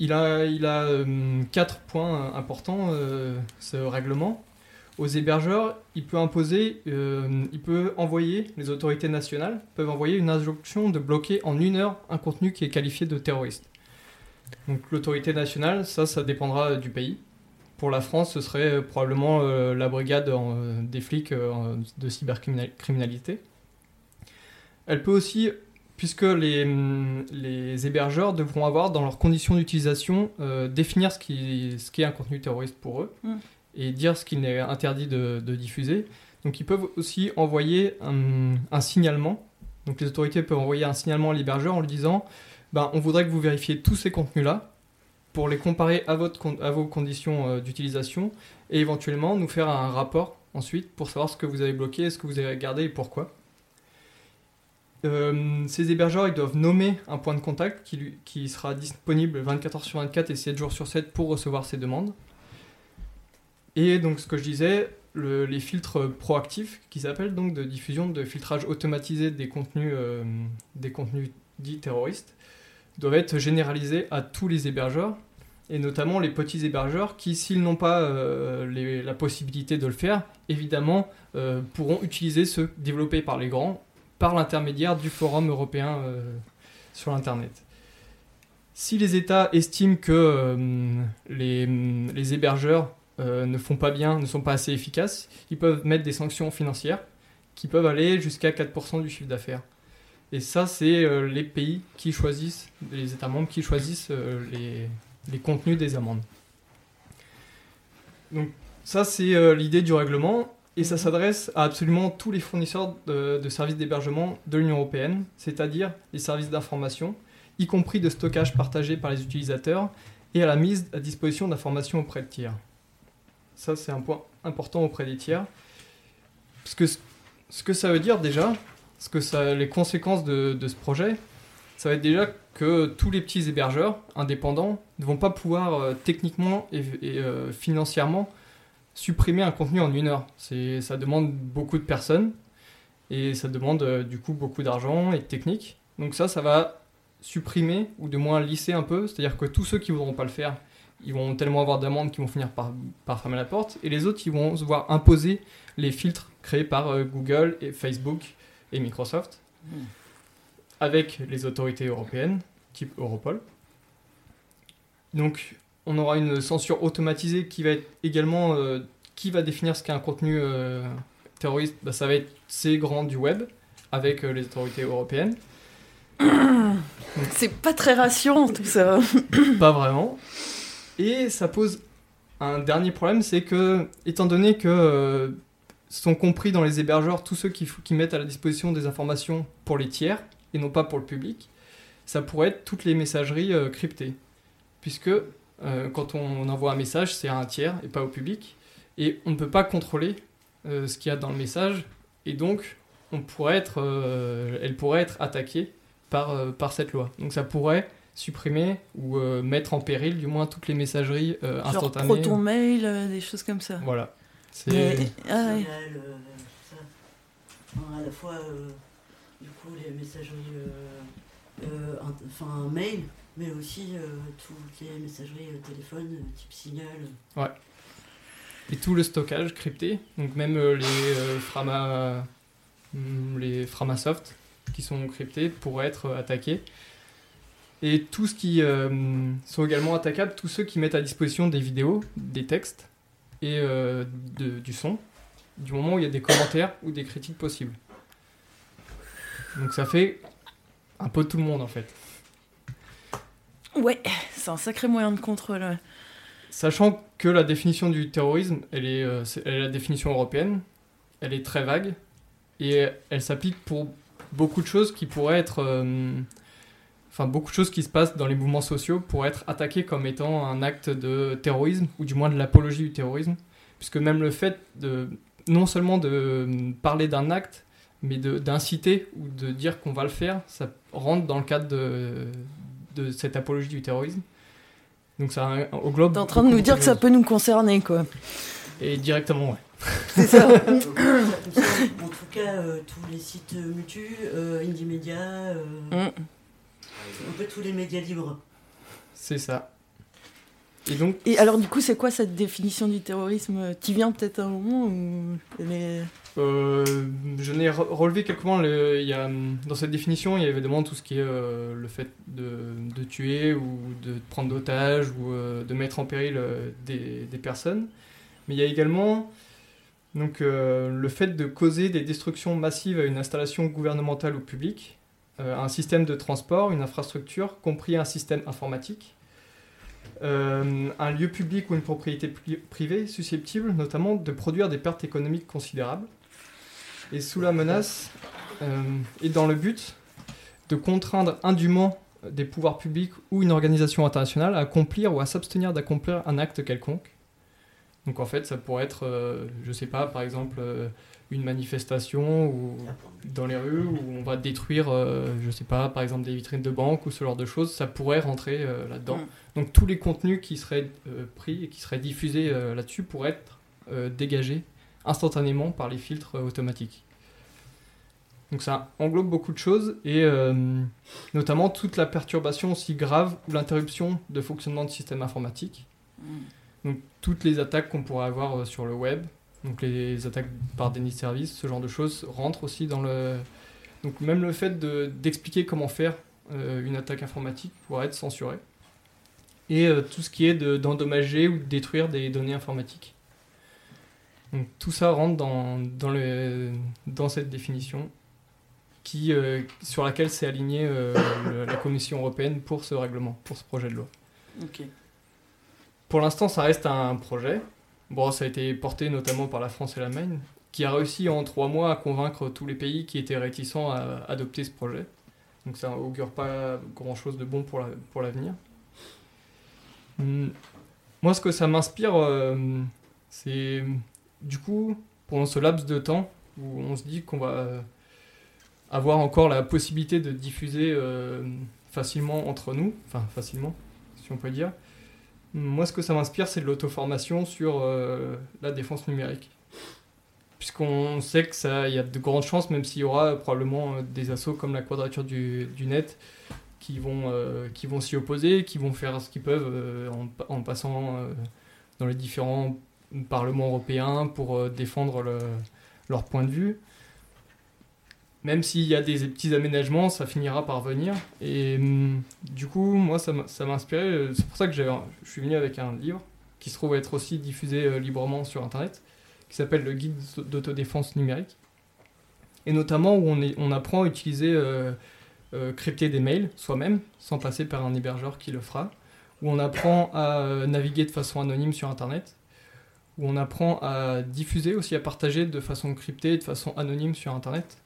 Il a, euh, quatre points euh, importants, euh, ce règlement. Aux hébergeurs, il peut imposer, il peut envoyer, les autorités nationales peuvent envoyer une injonction de bloquer en une heure un contenu qui est qualifié de terroriste. Donc l'autorité nationale, ça, ça dépendra du pays. Pour la France, ce serait probablement la brigade des flics de cybercriminalité. Elle peut aussi puisque les, les hébergeurs devront avoir dans leurs conditions d'utilisation euh, définir ce qui, ce qui est un contenu terroriste pour eux Mm. et dire ce qu'il est interdit de, de diffuser. Donc ils peuvent aussi envoyer un, un signalement. Donc les autorités peuvent envoyer un signalement à l'hébergeur en lui disant ben, on voudrait que vous vérifiez tous ces contenus-là pour les comparer à, votre, à vos conditions euh, d'utilisation et éventuellement nous faire un rapport ensuite pour savoir ce que vous avez bloqué, ce que vous avez gardé et pourquoi. Euh, ces hébergeurs ils doivent nommer un point de contact qui, sera disponible 24 heures sur 24 et 7 jours sur 7 pour recevoir ces demandes. Et donc ce que je disais, le- les filtres proactifs qui s'appellent donc de diffusion de filtrage automatisé des contenus, euh, des contenus dits terroristes doivent être généralisés à tous les hébergeurs et notamment les petits hébergeurs qui, s'ils n'ont pas euh, la possibilité de le faire, évidemment pourront utiliser ceux développés par les grands par l'intermédiaire du Forum européen euh, sur l'Internet. Si les États estiment que euh, les, hébergeurs euh, ne font pas bien, ne sont pas assez efficaces, ils peuvent mettre des sanctions financières qui peuvent aller jusqu'à 4% du chiffre d'affaires. Et ça, c'est les pays qui choisissent, les États membres qui choisissent les, contenus des amendes. Donc ça, c'est l'idée du règlement. Et ça s'adresse à absolument tous les fournisseurs de, services d'hébergement de l'Union européenne, c'est-à-dire les services d'information, y compris de stockage partagé par les utilisateurs, et à la mise à disposition d'informations auprès de tiers. Ça, c'est un point important auprès des tiers. Que ce- que ça veut dire déjà, ce que ça, les conséquences de, ce projet, ça va être déjà que tous les petits hébergeurs indépendants ne vont pas pouvoir euh, techniquement et, et, euh, financièrement supprimer un contenu en une heure. C'est, ça demande beaucoup de personnes et ça demande euh, du coup beaucoup d'argent et de technique. Donc ça, ça va supprimer ou de moins lisser un peu. C'est-à-dire que tous ceux qui ne voudront pas le faire, ils vont tellement avoir d'amendes qu'ils vont finir par, par fermer la porte. Et les autres, ils vont se voir imposer les filtres créés par euh, Google et Facebook et Microsoft avec les autorités européennes, type Europol. Donc, on aura une censure automatisée qui va être également. euh, qui va définir ce qu'est un contenu euh, terroriste Bah, Ça va être ces grands du web, avec euh, les autorités européennes. C'est pas très rassurant tout ça. Pas vraiment. Et ça pose un dernier problème, c'est que, étant donné que sont compris dans les hébergeurs tous ceux qui, qui mettent à la disposition des informations pour les tiers et non pas pour le public, ça pourrait être toutes les messageries cryptées. Puisque euh, quand on envoie un message, c'est à un tiers et pas au public. Et on ne peut pas contrôler euh, ce qu'il y a dans le message. Et donc, on pourrait être, euh, elle pourrait être attaquée par, euh, par cette loi. Donc ça pourrait supprimer ou euh, mettre en péril du moins toutes les messageries euh, Genre instantanées. Proton Mail, euh, des choses comme ça. Voilà. C'est Mais- ah ouais. Enfin, à la fois, euh, du coup, les messageries, euh, euh, enfin, mail, mais aussi euh, toutes les messageries euh, téléphone, euh, type signal. et tout le stockage crypté. Donc même les Frama, hum, les Framasoft qui sont cryptés pourraient être attaqués. Et tout ce qui sont également attaquables, tous ceux qui mettent à disposition des vidéos, des textes et de- du son, du moment où il y a des commentaires ou des critiques possibles. Donc ça fait un peu tout le monde en fait. Ouais, c'est un sacré moyen de contrôle. Sachant que la définition du terrorisme, elle est, euh, elle est la définition européenne, elle est très vague et elle s'applique pour beaucoup de choses qui pourraient être, euh, enfin beaucoup de choses qui se passent dans les mouvements sociaux pourraient être attaquées comme étant un acte de terrorisme ou du moins de l'apologie du terrorisme, puisque même le fait de non seulement de parler d'un acte, mais d'inciter ou de dire qu'on va le faire, ça rentre dans le cadre de, de cette apologie du terrorisme. Donc ça englobe. T'es en train de nous dire que ça peut nous concerner, quoi. Et directement, ouais. C'est ça. En tout cas, euh, tous les sites Mutu, euh, Indie Media, euh, Mm. un peu tous les médias libres. C'est ça. Et donc, Et alors, du coup, c'est quoi cette définition du terrorisme? Tu viens peut-être un moment où elle est- euh, je n'ai re- relevé quelques points. A, dans cette définition, il y avait évidemment tout ce qui est euh, le fait de, tuer ou de prendre d'otages ou euh, de mettre en péril des, personnes. Mais il y a également donc, le fait de causer des destructions massives à une installation gouvernementale ou publique, un système de transport, une infrastructure, compris un système informatique, un lieu public ou une propriété pri- privée susceptible notamment de produire des pertes économiques considérables, et sous la menace euh, et dans le but de contraindre indûment des pouvoirs publics ou une organisation internationale à accomplir ou à s'abstenir d'accomplir un acte quelconque. Donc en fait, ça pourrait être, euh, je sais pas, par exemple, euh, une manifestation ou dans les rues où on va détruire, euh, je sais pas, par exemple des vitrines de banque ou ce genre de choses, ça pourrait rentrer euh, là-dedans. Mm. Donc tous les contenus qui seraient pris et qui seraient diffusés là-dessus pourraient être dégagés instantanément par les filtres euh, automatiques. Donc ça englobe beaucoup de choses et euh, notamment toute la perturbation aussi grave ou l'interruption de fonctionnement de systèmes informatiques. Donc toutes les attaques qu'on pourrait avoir euh, sur le web, donc les attaques par déni de service, ce genre de choses rentrent aussi dans le, Donc même le fait de- d'expliquer comment faire euh, une attaque informatique pourrait être censuré. Et euh, tout ce qui est de- d'endommager ou de détruire des données informatiques. Donc tout ça rentre dans, dans, le, dans cette définition qui, euh, sur laquelle s'est alignée euh, le- la Commission européenne pour ce règlement, pour ce projet de loi. Ok. Pour l'instant, ça reste un projet. Bon, ça a été porté notamment par la France et l'Allemagne, qui a réussi en trois mois à convaincre tous les pays qui étaient réticents à adopter ce projet. Donc ça augure pas grand-chose de bon pour la- pour l'avenir. Hum, Moi, ce que ça m'inspire, euh, c'est du coup, pendant ce laps de temps où on se dit qu'on va euh, avoir encore la possibilité de diffuser euh, facilement entre nous, enfin facilement, si on peut dire, moi, ce que ça m'inspire, c'est de l'auto-formation sur euh, la défense numérique. Puisqu'on sait que ça, y a de grandes chances, même s'il y aura probablement des assauts comme la Quadrature du, Net, qui vont, qui vont s'y opposer, qui vont faire ce qu'ils peuvent en, pa- en passant dans les différents parlements européens pour euh, défendre le- leur point de vue. Même s'il y a des petits aménagements, ça finira par venir. Et hum, du coup, moi, ça m'a inspiré. euh, C'est pour ça que je suis venu avec un livre qui se trouve être aussi diffusé euh, librement sur Internet, qui s'appelle le guide d'autodéfense numérique. Et notamment où on, apprend à utiliser, euh, crypter des mails soi-même, sans passer par un hébergeur qui le fera. Où on apprend à naviguer de façon anonyme sur Internet. Où on apprend à diffuser aussi, à partager de façon cryptée, de façon anonyme sur Internet.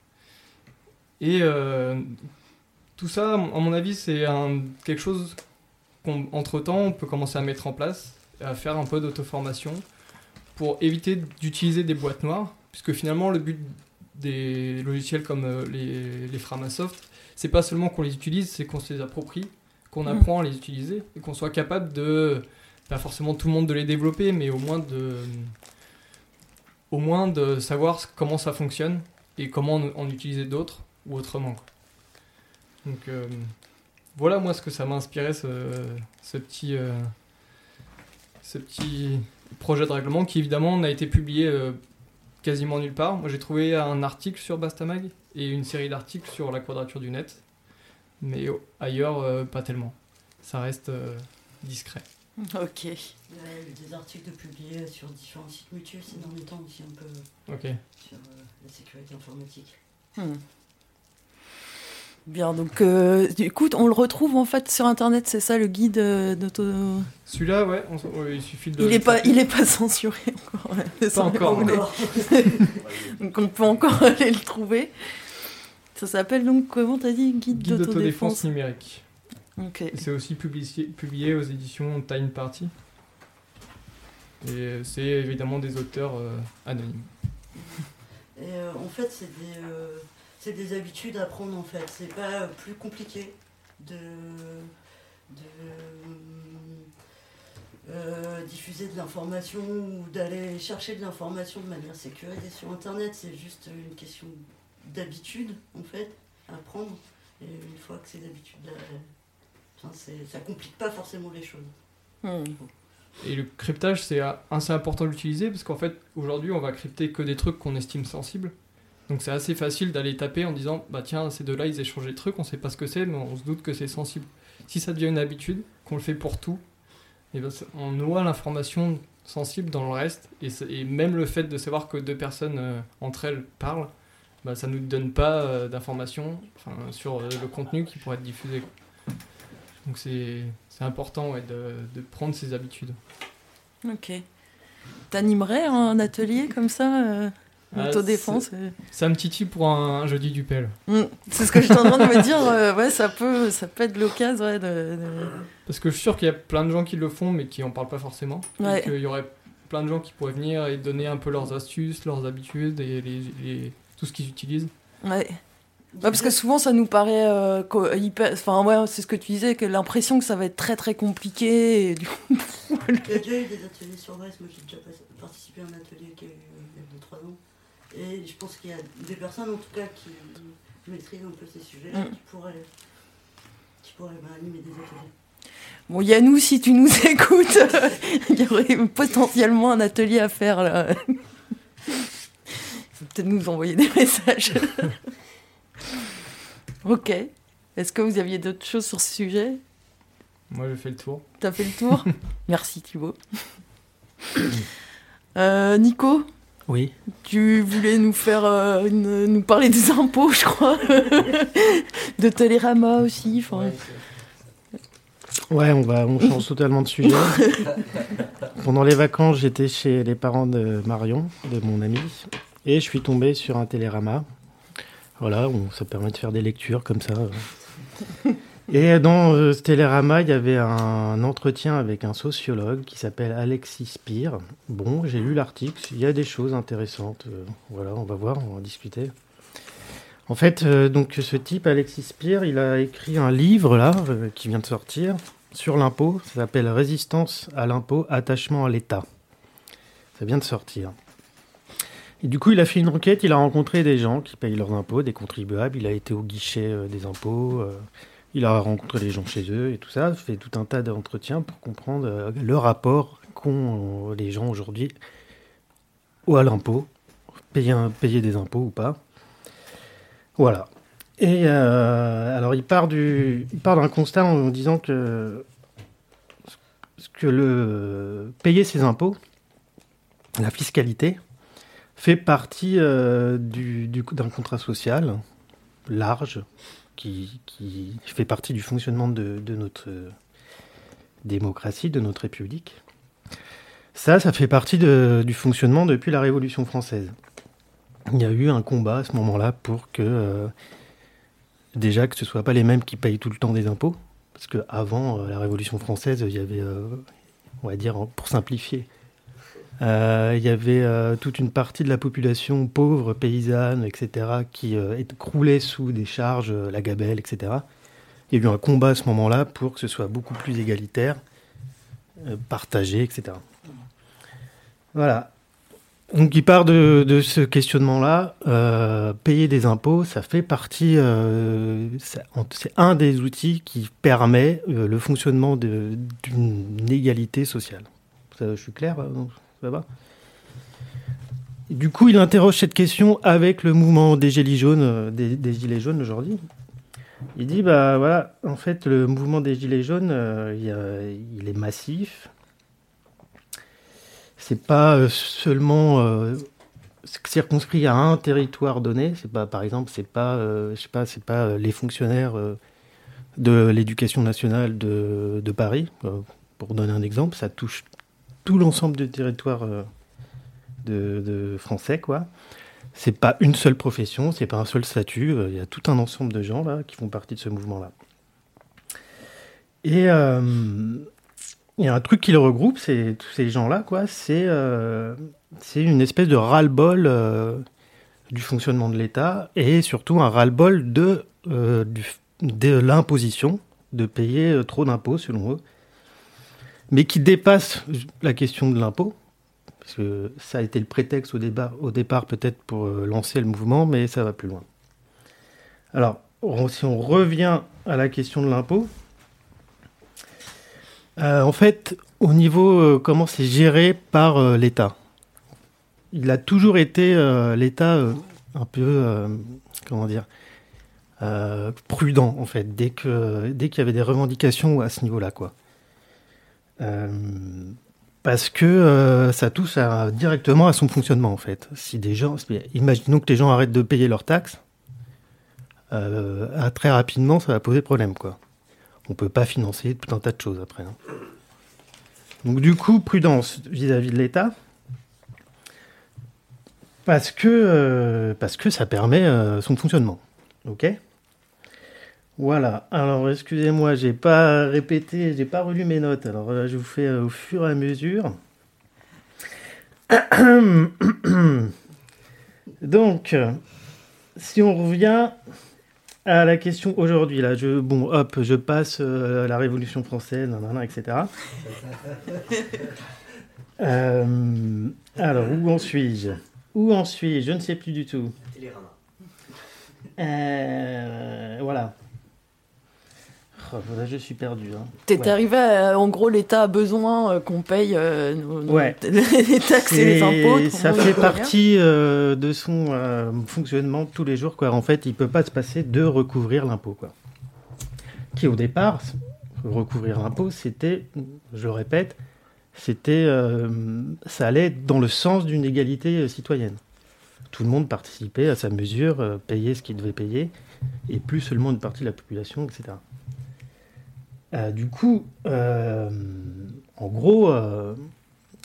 Et euh, tout ça, à mon avis, c'est quelque chose qu'entre-temps, on peut commencer à mettre en place, à faire un peu d'auto-formation pour éviter d'utiliser des boîtes noires, puisque finalement, le but des logiciels comme euh, les, les Framasoft, c'est pas seulement qu'on les utilise, c'est qu'on se les approprie, qu'on Mm. apprend à les utiliser, et qu'on soit capable de, pas forcément tout le monde de les développer, mais au moins de, au moins de savoir comment ça fonctionne et comment en, utiliser d'autres ou autrement. Donc euh, voilà moi ce que ça m'a inspiré ce, petit euh, ce petit projet de règlement qui évidemment n'a été publié euh, quasiment nulle part. Moi j'ai trouvé un article sur Bastamag et une série d'articles sur la quadrature du net, mais ailleurs pas tellement. Ça reste discret. Ok. Il y a eu des articles de publiés sur différents sites mutuels ces derniers temps aussi un peu Ok. sur euh, la sécurité informatique. Hmm. Bien, donc euh, écoute, on le retrouve en fait sur internet, c'est ça le guide euh, d'auto. Celui-là ouais, on s- ouais, il suffit de. Il est pas, il est pas censuré encore. ouais. C'est en encore, donc on peut encore aller le trouver. Ça s'appelle donc comment t'as dit guide, Guide d'autodéfense? numérique. C'est aussi publié, publié aux éditions Time Party. Et c'est évidemment des auteurs euh, anonymes. Et euh, en fait, c'est des, euh, c'est des habitudes à prendre en fait. C'est pas euh, plus compliqué de, de euh, diffuser de l'information ou d'aller chercher de l'information de manière sécurisée sur Internet. C'est juste une question d'habitude en fait à prendre. Et une fois que ces habitudes-là, c'est- ça complique pas forcément les choses. Hmm. Et le cryptage, c'est euh, assez important d'utiliser parce qu'en fait, aujourd'hui, on va crypter que des trucs qu'on estime sensibles. Donc c'est assez facile d'aller taper en disant bah tiens, ces deux-là, ils échangent des trucs, on sait pas ce que c'est, mais on se doute que c'est sensible. Si ça devient une habitude, qu'on le fait pour tout, et ben, on noie l'information sensible dans le reste. Et, même le fait de savoir que deux personnes euh, entre elles parlent, bah, ça nous donne pas euh, d'informations sur euh, le contenu qui pourrait être diffusé. Donc c'est important ouais, de, de prendre ces habitudes. Ok. T'animerais un atelier comme ça, euh, Ah, autodéfense euh Ça me titille pour un, un jeudi du PEL. Hmm. C'est ce que j'étais en train de me dire. euh, ouais, ça peut, ça peut être l'occasion ouais, de, de- Parce que je suis sûr qu'il y a plein de gens qui le font, mais qui en parlent pas forcément. Ouais. Et qu'il y aurait plein de gens qui pourraient venir et donner un peu leurs astuces, leurs habitudes et les, les- tout ce qu'ils utilisent. Ouais. Ouais, parce que souvent ça nous paraît euh, hyper. Enfin, ouais, c'est ce que tu disais, que l'impression que ça va être très très compliqué. Et du coup, Il y a déjà eu des ateliers sur Brest, moi j'ai déjà participé à un atelier qui a eu euh, il y a 2-3 ans. Et je pense qu'il y a des personnes en tout cas qui maîtrisent un peu ces sujets-là, Mm. qui pourraient, qui pourraient bah, animer des ateliers. bon, Yannou, si tu nous écoutes, il y aurait potentiellement un atelier à faire là. Il faut peut-être nous envoyer des messages. Ok. Est-ce que vous aviez d'autres choses sur ce sujet? Moi, j'ai fait le tour. T'as fait le tour? Merci Thibaut. Euh, Nico, Oui. tu voulais nous faire euh, une- nous parler des impôts, je crois, de Télérama aussi. enfin. Ouais, on va, on change totalement de sujet. Pendant les vacances, j'étais chez les parents de Marion, de mon ami, et je suis tombé sur un télérama. Voilà, ça permet de faire des lectures comme ça. Et dans euh, ce télérama, il y avait un entretien avec un sociologue qui s'appelle Alexis Spire. Bon, j'ai lu l'article, il y a des choses intéressantes. euh, voilà, on va voir, on va en discuter. En fait, euh, donc ce type, Alexis Spire, il a écrit un livre là, euh, qui vient de sortir, sur l'impôt. Ça s'appelle Résistance à l'impôt, attachement à l'État. Ça vient de sortir. Et du coup, il a fait une enquête, il a rencontré des gens qui payent leurs impôts, des contribuables, il a été au guichet euh, des impôts, euh, il a rencontré les gens chez eux et tout ça, fait tout un tas d'entretiens pour comprendre euh, le rapport qu'ont les gens aujourd'hui ou à l'impôt, payer, des impôts ou pas. Voilà. Et alors, il part du, il part d'un constat en disant que que le payer ses impôts, la fiscalité, fait partie euh, du, du- d'un contrat social large qui, fait partie du fonctionnement de, notre euh, démocratie, de notre République. Ça, ça fait partie du fonctionnement depuis la Révolution française. Il y a eu un combat à ce moment-là pour que euh, déjà que ce ne soit pas les mêmes qui payent tout le temps des impôts, parce qu'avant la Révolution française, il y avait, euh, on va dire, pour simplifier, euh, il y avait euh, toute une partie de la population pauvre, paysanne, etc., qui euh, croulait sous des charges, euh, la gabelle, etc. Il y a eu un combat à ce moment-là pour que ce soit beaucoup plus égalitaire, partagé, etc. Voilà. Donc il part de, ce questionnement-là. payer des impôts, ça fait partie, c'est un des outils qui permet le fonctionnement d'une égalité sociale. Je suis clair euh, Du coup, il interroge cette question avec le mouvement des Gilets jaunes, euh, des, Gilets jaunes aujourd'hui. Il dit, bah voilà, en fait, le mouvement des Gilets jaunes, euh, a- il est massif. C'est pas euh, seulement euh, circonscrit à un territoire donné. C'est pas, par exemple, c'est pas, euh, je sais pas, c'est pas euh, les fonctionnaires euh, de l'éducation nationale de, de Paris. euh, pour donner un exemple, ça touche tout l'ensemble du territoire euh, de, français, quoi. C'est pas une seule profession, c'est pas un seul statut. euh, Il y a tout un ensemble de gens là qui font partie de ce mouvement-là. Et euh, un truc qui le regroupe, c'est tous ces gens-là, quoi. C'est une espèce de ras-le-bol du fonctionnement de l'État et surtout un ras-le-bol de, de l'imposition, de payer trop d'impôts selon eux, mais qui dépasse la question de l'impôt, parce que ça a été le prétexte au, départ peut-être pour euh, lancer le mouvement, mais ça va plus loin. Alors, si on revient à la question de l'impôt, euh, en fait, au niveau euh, comment c'est géré par l'État, il a toujours été l'État un peu, comment dire, prudent en fait, dès que dès qu'il y avait des revendications à ce niveau-là, quoi. Euh, parce que euh, ça touche directement à son fonctionnement en fait. Si des gens, imaginons que les gens arrêtent de payer leurs taxes, euh, très rapidement ça va poser problème quoi. On peut pas financer tout un tas de choses après. hein. Donc du coup, prudence vis-à-vis de l'État. Parce que, parce que ça permet son fonctionnement. Ok? Voilà. Alors, excusez-moi, j'ai pas répété, j'ai pas relu mes notes. Alors, euh, je vous fais euh, au fur et à mesure. Donc, si on revient à la question aujourd'hui, là, je, bon, hop, je passe euh, la Révolution française, nanana, etc. Euh, alors, où en suis-je? Où en suis-je? Je ne sais plus du tout. Voilà. Là, je suis perdu. Hein. T'es Ouais. arrivé à, en gros, l'État a besoin euh, qu'on paye euh, nos- nos- Ouais. les taxes et les impôts. Ça fait partie euh, de son euh, fonctionnement tous les jours. Quoi. En fait, il peut pas se passer de recouvrir l'impôt. Quoi. Qui au départ, recouvrir l'impôt, c'était, je le répète, c'était, ça allait dans le sens d'une égalité citoyenne. Tout le monde participait à sa mesure, payait ce qu'il devait payer, et plus seulement une partie de la population, etc. Euh, du coup, euh, en gros, euh,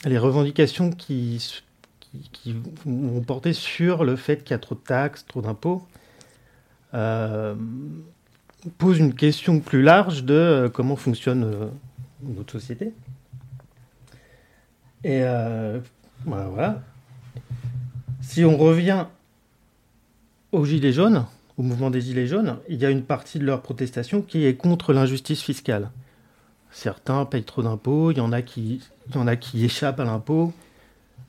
les revendications qui, qui, qui vont porter sur le fait qu'il y a trop de taxes, trop d'impôts, posent une question plus large de comment fonctionne notre société. Et euh, voilà. Si on revient aux Gilets jaunes, au mouvement des Gilets jaunes, il y a une partie de leur protestation qui est contre l'injustice fiscale. Certains payent trop d'impôts, il y en a qui, échappent à l'impôt,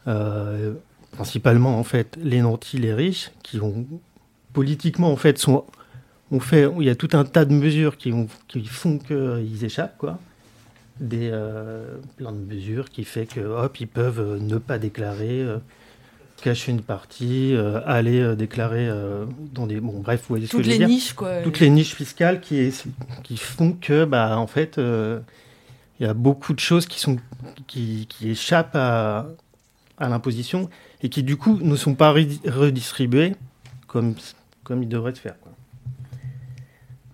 euh, principalement en fait les nantis, les riches, qui ont politiquement en fait sont, on fait, il y a tout un tas de mesures qui, ont, qui font qu'ils échappent quoi, des euh, plein de mesures qui fait que hop ils peuvent euh, ne pas déclarer, cacher une partie, euh, aller euh, déclarer euh, dans des bon bref vous voyez ce Toutes que je veux les dire niches, quoi. toutes les niches fiscales qui, est- qui font que, bah, en fait, il y a beaucoup de choses qui, sont, qui, qui échappent à, à l'imposition et qui, du coup, ne sont pas redi- redistribuées comme, comme ils devraient se faire. quoi.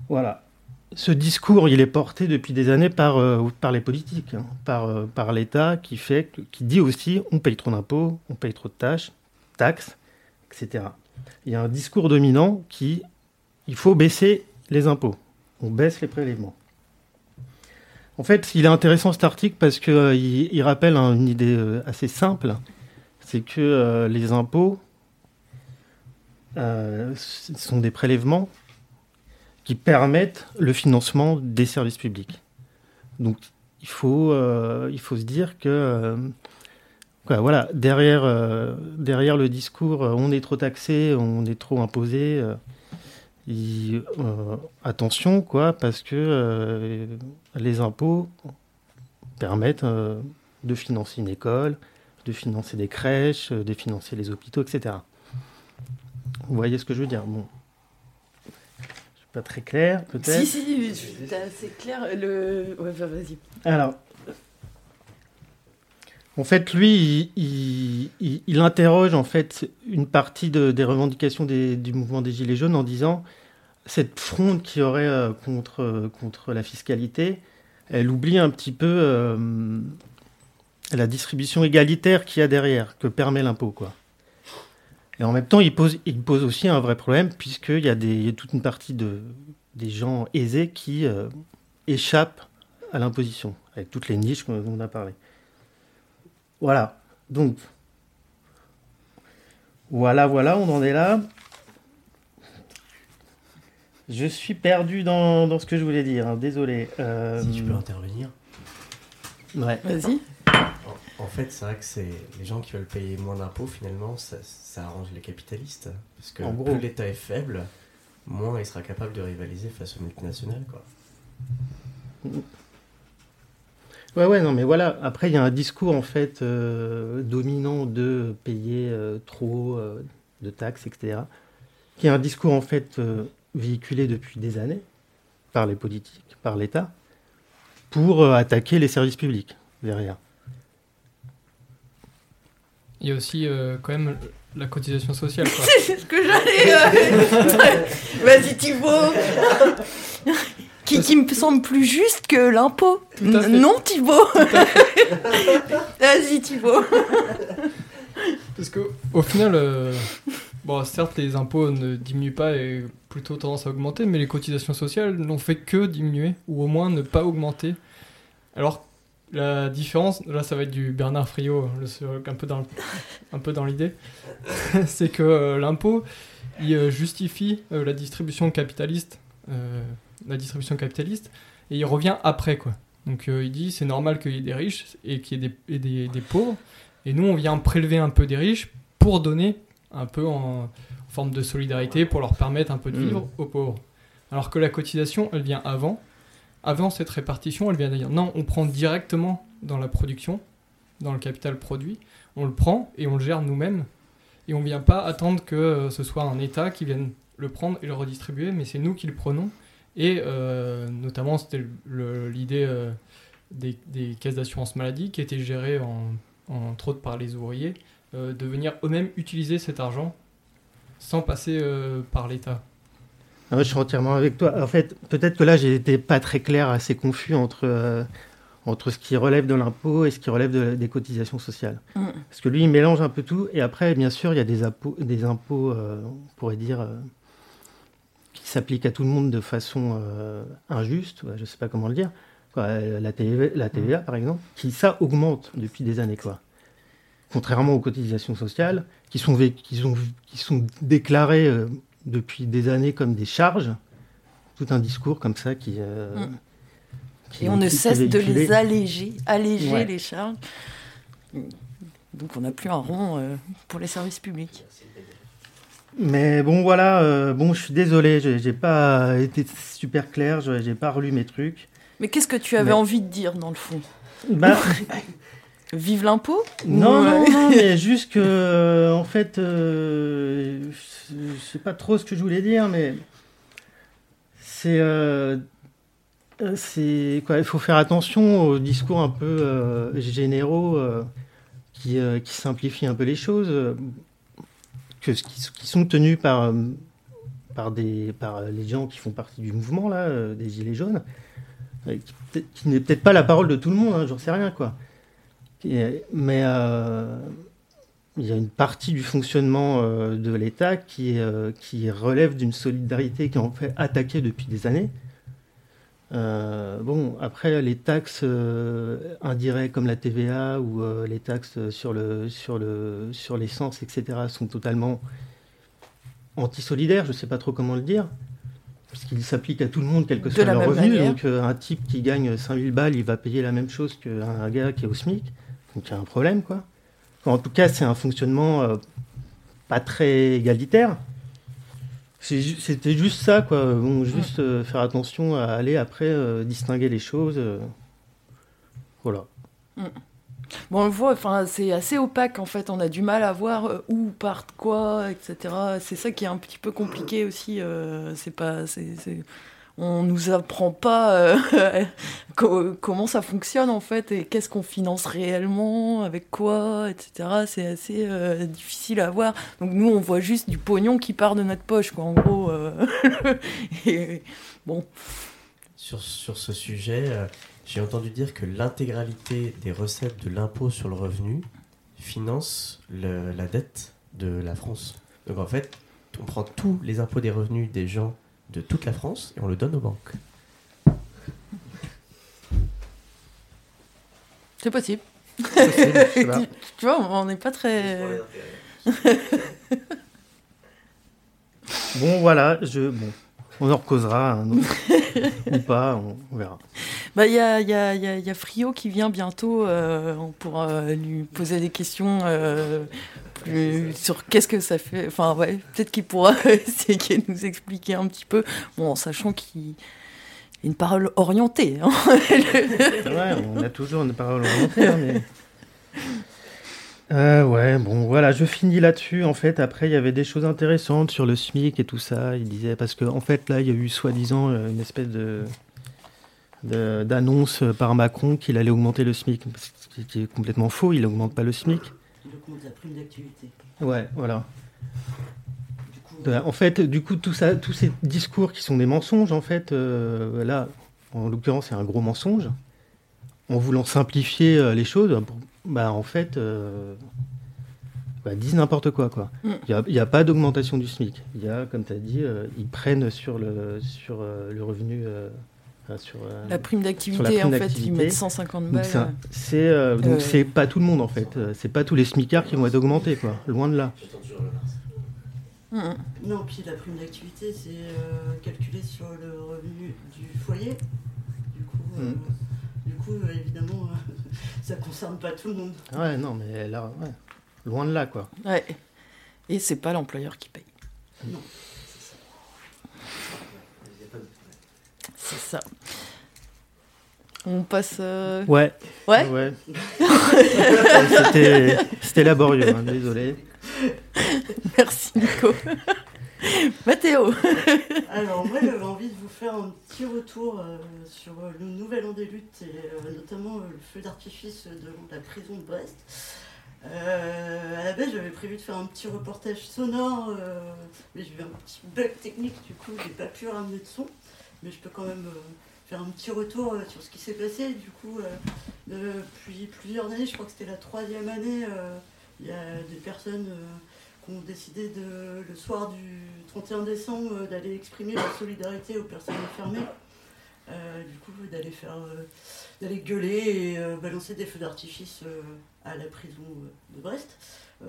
Voilà. Ce discours, il est porté depuis des années par, par les politiques, hein, par, par l'État, qui, fait, qui dit aussi on paye trop d'impôts, on paye trop de tâches, taxes, etc. Il y a un discours dominant qui il faut baisser les impôts. On baisse les prélèvements. En fait, il est intéressant cet article parce qu'il il, il rappelle une idée euh, assez simple, c'est que euh, les impôts euh, sont des prélèvements qui permettent le financement des services publics. Donc, il faut, euh, il faut se dire que euh, voilà, derrière, euh, derrière le discours, euh, on est trop taxé, on est trop imposé. euh, attention, quoi, parce que les impôts permettent de financer une école, de financer des crèches, de financer les hôpitaux, etc. Vous voyez ce que je veux dire? Bon. Je suis pas très clair, peut-être. Si, si, c'est clair. Le... Ouais, bah, vas-y. Alors, en fait, lui, il, interroge en fait une partie de- des revendications du mouvement des Gilets jaunes en disant cette fronde qui aurait euh, contre, contre la fiscalité, elle oublie un petit peu euh, la distribution égalitaire qu'il y a derrière, que permet l'impôt, quoi. Et en même temps, il pose, il pose aussi un vrai problème, puisqu'il y a y a toute une partie de, des gens aisés qui euh, échappent à l'imposition, avec toutes les niches dont on a parlé. Voilà. Donc, voilà, voilà, on en est là. Je suis perdu dans, dans ce que je voulais dire, hein, désolé. Euh, Si tu peux intervenir. ouais. Vas-y. En, en fait, c'est vrai que c'est les gens qui veulent payer moins d'impôts, finalement, ça, ça arrange les capitalistes. Parce que En gros. plus l'État est faible, moins il sera capable de rivaliser face aux multinationales. Quoi. Ouais, ouais, non, mais voilà. Après, il y a un discours, en fait, euh, dominant de payer euh, trop euh, de taxes, etc. Qui est un discours, en fait, euh, véhiculé depuis des années par les politiques, par l'État, pour euh, attaquer les services publics derrière. Il y a aussi euh, quand même la cotisation sociale. Quoi. C'est ce que j'allais. euh, Vas-y, Thibaut. Qui, qui me semble plus juste que l'impôt. Non, Thibaut. Vas-y, Thibaut. Parce que au final, euh, bon, certes, les impôts ne diminuent pas et plutôt tendance à augmenter, mais les cotisations sociales n'ont fait que diminuer, ou au moins ne pas augmenter. Alors, la différence, là, ça va être du Bernard Friot, sur- un peu dans, le- un peu dans l'idée, c'est que euh, l'impôt, il euh, justifie euh, la distribution capitaliste, la distribution capitaliste, et il revient après, quoi. Donc, euh, il dit, c'est normal qu'il y ait des riches et qu'il y ait des, des, des pauvres, et nous, on vient prélever un peu des riches pour donner un peu en, en forme de solidarité, pour leur permettre un peu de vivre aux pauvres. Alors que la cotisation, elle vient avant. avant cette répartition, elle vient dire non, on prend directement dans la production, dans le capital produit, on le prend et on le gère nous-mêmes. Et on ne vient pas attendre que euh, ce soit un État qui vienne le prendre et le redistribuer, mais c'est nous qui le prenons. Et euh, notamment, c'était l'idée euh, des, des caisses d'assurance maladie qui étaient gérées en, entre autres par les ouvriers, euh, de venir eux-mêmes utiliser cet argent sans passer euh, par l'État. Ah ouais, je suis entièrement avec toi. En fait, peut-être que là, j'ai été pas très clair, assez confus entre, euh, entre ce qui relève de l'impôt et ce qui relève de- des cotisations sociales. Mm. Parce que lui, il mélange un peu tout. Et après, bien sûr, il y a des impôts, des impôts euh, on pourrait dire, euh, qui s'appliquent à tout le monde de façon euh, injuste. Je sais pas comment le dire. Quoi, euh, la, TVA, la TVA, par exemple, qui, ça, augmente depuis des années. Quoi. Contrairement aux cotisations sociales, qui sont, qui sont, qui sont déclarées euh, depuis des années comme des charges. Tout un discours comme ça qui. euh, Mm. qui- Et on ne cesse de les alléger, alléger Ouais. les charges. Donc on n'a plus un rond pour les services publics. Mais bon, voilà, euh, bon, je suis désolé, j'ai pas été super clair, je- j'ai pas relu mes trucs. Mais qu'est-ce que tu avais Mais- envie de dire dans le fond? Bah, Vive l'impôt non, Ou, non, euh, non, mais juste que, euh, en fait, euh, je sais pas trop ce que je voulais dire, mais c'est. euh, euh, c'est quoi Il faut faire attention aux discours un peu euh, généraux euh, qui, euh, qui simplifient un peu les choses, euh, qui, sont tenus par, euh, par, des, par les gens qui font partie du mouvement, là, euh, des Gilets jaunes, euh, qui, n'est peut-être pas la parole de tout le monde, hein, j'en sais rien, quoi. Mais euh, il y a une partie du fonctionnement euh, de l'État qui, euh, qui relève d'une solidarité qui est en fait attaquée depuis des années. Euh, bon, après, les taxes euh, indirectes comme la TVA ou euh, les taxes sur le sur le sur l'essence, etc., sont totalement antisolidaires. Je ne sais pas trop comment le dire, puisqu'ils s'appliquent à tout le monde, quel que soit leur revenu. manière. Donc, un type qui gagne 5000 balles, il va payer la même chose qu'un gars qui est au SMIC. Donc, il y a un problème, quoi. En tout cas, c'est un fonctionnement pas très égalitaire. C'était juste ça, quoi. Juste euh, faire attention à aller après euh, distinguer les choses. euh. Voilà. Bon, on le voit, c'est assez opaque en fait. On a du mal à voir où part quoi, etc. C'est ça qui est un petit peu compliqué aussi. c'est pas, c'est- on nous apprend pas euh, co- comment ça fonctionne en fait et qu'est-ce qu'on finance réellement, avec quoi, etc. C'est assez euh, difficile à voir. Donc nous, on voit juste du pognon qui part de notre poche, quoi. En gros. euh. et, bon. Sur, sur ce sujet, j'ai entendu dire que l'intégralité des recettes de l'impôt sur le revenu finance la dette de la France. Donc en fait, on prend tous les impôts des revenus des gens de toute la France et on le donne aux banques. C'est possible. Possible, pas. tu vois, on n'est pas très. Bon, voilà. Je, bon, on en recausera un autre. ou pas, on, on verra. Bah, il y a, y, a, il y, a, il y a Frio qui vient bientôt. euh, on pourra lui poser des questions euh, plus sur qu'est-ce que ça fait. Enfin, ouais, peut-être qu'il pourra essayer de nous expliquer un petit peu. Bon, en sachant qu'il a une parole orientée. hein. Ouais, on a toujours une parole orientée, hein, mais. Euh, ouais, bon, voilà, je finis là-dessus. En fait, après, il y avait des choses intéressantes sur le SMIC et tout ça. Il disait, parce qu'en en fait, là, il y a eu soi-disant euh, une espèce de d'annonce par Macron qu'il allait augmenter le SMIC, ce qui- est complètement faux. Il n'augmente pas le SMIC. Il augmente la prime d'activité. Ouais, voilà. Du coup, Euh, En fait, du coup, tout ça, tous ces discours qui sont des mensonges, en fait, euh, là, en l'occurrence, c'est un gros mensonge. En voulant simplifier les choses, pour- bah, en fait, euh, bah, disent n'importe quoi, quoi. Mm. Il n'y a, pas d'augmentation du SMIC. Il y a, comme tu as dit, euh, ils prennent sur le, sur, euh, le revenu. euh, enfin, sur, euh, La prime Sur la d'activité, prime en fait, ils d'activité. mettent 150 donc balles. euh, donc Euh. c'est pas tout le monde en fait. C'est pas tous les smicards qui vont être augmentés quoi. Loin de là. Mhm. Non, puis la prime d'activité, c'est euh, calculé sur le revenu du foyer. Du coup, euh, Mm. du coup évidemment, euh, ça concerne pas tout le monde. Ouais non mais là ouais. Loin de là quoi. Ouais. Et c'est pas l'employeur qui paye. Non. C'est ça. On passe. euh, Ouais. Ouais Ouais. C'était- C'était laborieux, hein, désolé. Merci Nico. Mathéo. Alors moi j'avais envie de vous faire un petit retour euh, sur euh, le nouvel an des luttes et euh, notamment euh, le feu d'artifice de la prison de Brest. Euh, à la base j'avais prévu de faire un petit reportage sonore euh, mais j'ai eu un petit bug technique du coup j'ai pas pu ramener de son mais je peux quand même euh, faire un petit retour euh, sur ce qui s'est passé du coup euh, depuis plusieurs années je crois que c'était la troisième année euh, il y a des personnes euh, ont décidé de, le soir du 31 décembre euh, d'aller exprimer leur solidarité aux personnes enfermées. Euh, du coup, d'aller faire, euh, d'aller gueuler et balancer des feux d'artifice à la prison de Brest.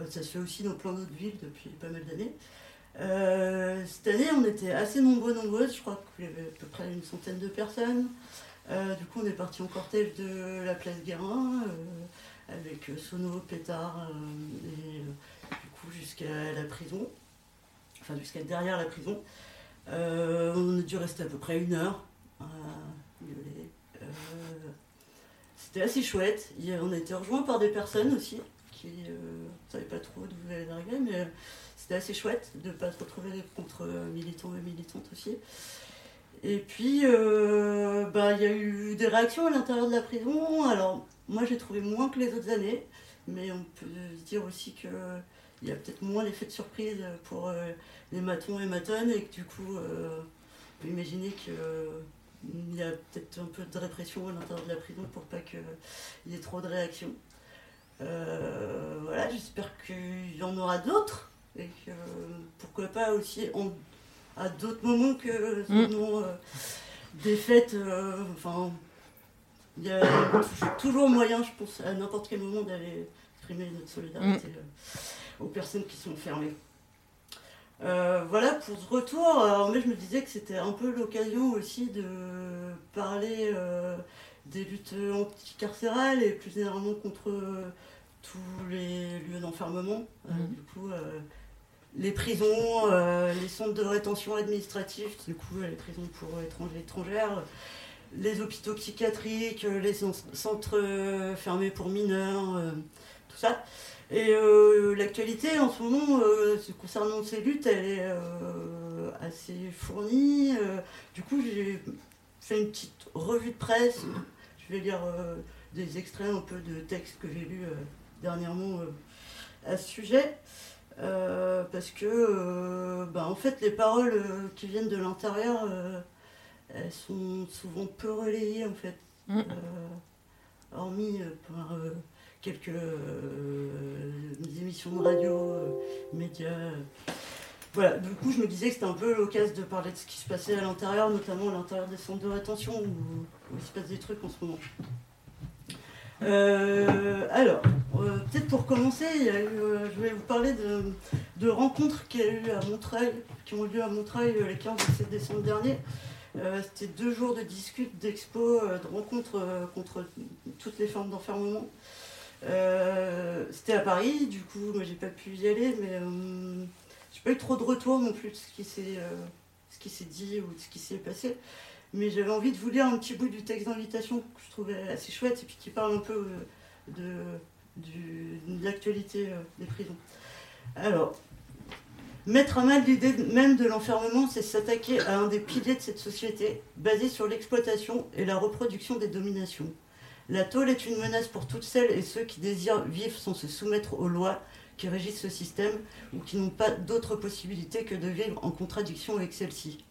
Ça se fait aussi dans plein d'autres villes depuis pas mal d'années. Cette année, on était assez nombreux, nombreuses. Je crois qu'il y avait à peu près une centaine de personnes. Du coup, on est parti en cortège de la place Guérin avec sono, pétard et jusqu'à la prison, enfin jusqu'à derrière la prison. Euh, on a dû rester à peu près une heure à gueuler. Euh, C'était assez chouette. On a été rejoints par des personnes aussi qui ne savaient pas trop d'où allez arriver, mais euh, c'était assez chouette de ne pas se retrouver contre euh, militants et militantes aussi. Et puis, euh, bah, il y a eu des réactions à l'intérieur de la prison. Alors, moi, j'ai trouvé moins que les autres années, mais on peut dire aussi que il y a peut-être moins l'effet de surprise pour euh, les matons et matonnes, et que du coup, euh, on peut imaginer qu'il y a peut-être un peu de répression à l'intérieur de la prison pour pas qu'il y ait trop de réactions. Euh, voilà, j'espère qu'il y en aura d'autres, et que pourquoi pas aussi à d'autres moments que sinon, euh, des fêtes, euh, enfin, il y a toujours- moyen, je pense, à n'importe quel moment d'aller exprimer notre solidarité euh, aux personnes qui sont fermées. Euh, voilà pour ce retour. Alors, moi, je me disais que c'était un peu l'occasion aussi de parler euh, des luttes anticarcérales et plus généralement contre euh, tous les lieux d'enfermement. Euh, Mhm. du coup, euh, les prisons, euh, les centres de rétention administratifs, du coup, euh, les prisons pour étrangers et étrangères, les hôpitaux psychiatriques, euh, les cen- centres euh, fermés pour mineurs, euh, tout ça. Et euh, l'actualité en ce moment, euh, concernant ces luttes, elle est euh, assez fournie. Du coup, j'ai fait une petite revue de presse. Je vais lire des extraits un peu de textes que j'ai lus dernièrement à ce sujet. Parce que, bah, en fait, les paroles qui viennent de l'intérieur, elles sont souvent peu relayées, en fait. Mm. Hormis par quelques euh, émissions de radio, euh, médias. euh. Voilà, du coup, je me disais que c'était un peu l'occasion de parler de ce qui se passait à l'intérieur, notamment à l'intérieur des centres de rétention, où, il se passe des trucs en ce moment. Alors, peut-être pour commencer, eu, je vais vous parler de, rencontres qu'il y a eu à qui ont lieu à Montreuil les 15 et 16 décembre dernier. C'était deux jours de discutes, d'expos, de rencontres contre toutes les formes d'enfermement. Euh, C'était à Paris, du coup, moi j'ai pas pu y aller, mais euh, j'ai pas eu trop de retours non plus de ce qui s'est euh, dit ou de ce qui s'est passé. Mais j'avais envie de vous lire un petit bout du texte d'invitation que je trouvais assez chouette et puis qui parle un peu euh, de, de l'actualité euh, des prisons. Alors, mettre à mal l'idée même de l'enfermement, c'est s'attaquer à un des piliers de cette société, basé sur l'exploitation et la reproduction des dominations. La tôle est une menace pour toutes celles et ceux qui désirent vivre sans se soumettre aux lois qui régissent ce système ou qui n'ont pas d'autre possibilité que de vivre en contradiction avec celle-ci.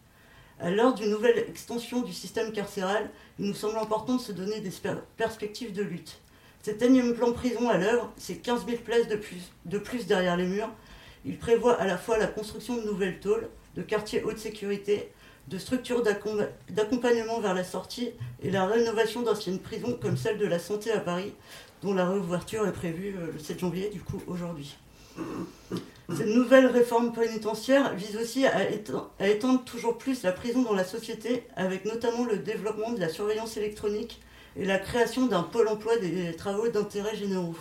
À l'heure d'une nouvelle extension du système carcéral, il nous semble important de se donner des perspectives de lutte. Cet énième plan prison à l'œuvre, c'est 15 000 places de plus, de plus derrière les murs. Il prévoit à la fois la construction de nouvelles tôles, de quartiers haute sécurité, de structures d'accom- d'accompagnement vers la sortie et la rénovation d'anciennes prisons comme celle de la Santé à Paris, dont la réouverture est prévue euh, le 7 janvier, du coup aujourd'hui. Cette nouvelle réforme pénitentiaire vise aussi à étendre, à étendre toujours plus la prison dans la société, avec notamment le développement de la surveillance électronique et la création d'un pôle emploi des travaux d'intérêt généraux.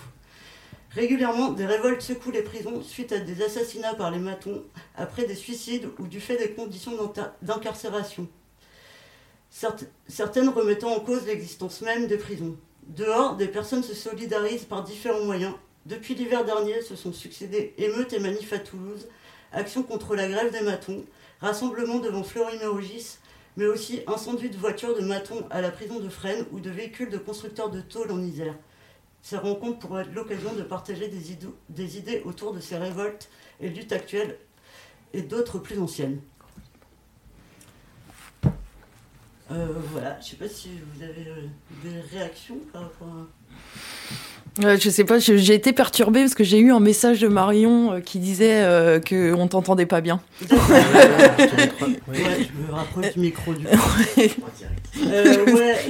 Régulièrement, des révoltes secouent les prisons suite à des assassinats par les matons, après des suicides ou du fait des conditions d'incarcération. certaines remettant en cause l'existence même des prisons. Dehors, des personnes se solidarisent par différents moyens. Depuis l'hiver dernier, se sont succédés émeutes et manifs à Toulouse, actions contre la grève des matons, rassemblements devant Fleury-Mérogis, mais aussi incendie de voitures de matons à la prison de Fresnes ou de véhicules de constructeurs de tôle en Isère. Ces rencontres pourraient être l'occasion de partager des, des idées autour de ces révoltes et luttes actuelles et d'autres plus anciennes. Euh, voilà, je sais pas si vous avez euh, des réactions par rapport à. je sais pas, j'ai été perturbée parce que j'ai eu un message de Marion euh, qui disait qu'on ne t'entendait pas bien. ouais, je me rapproche du micro du coup. ouais,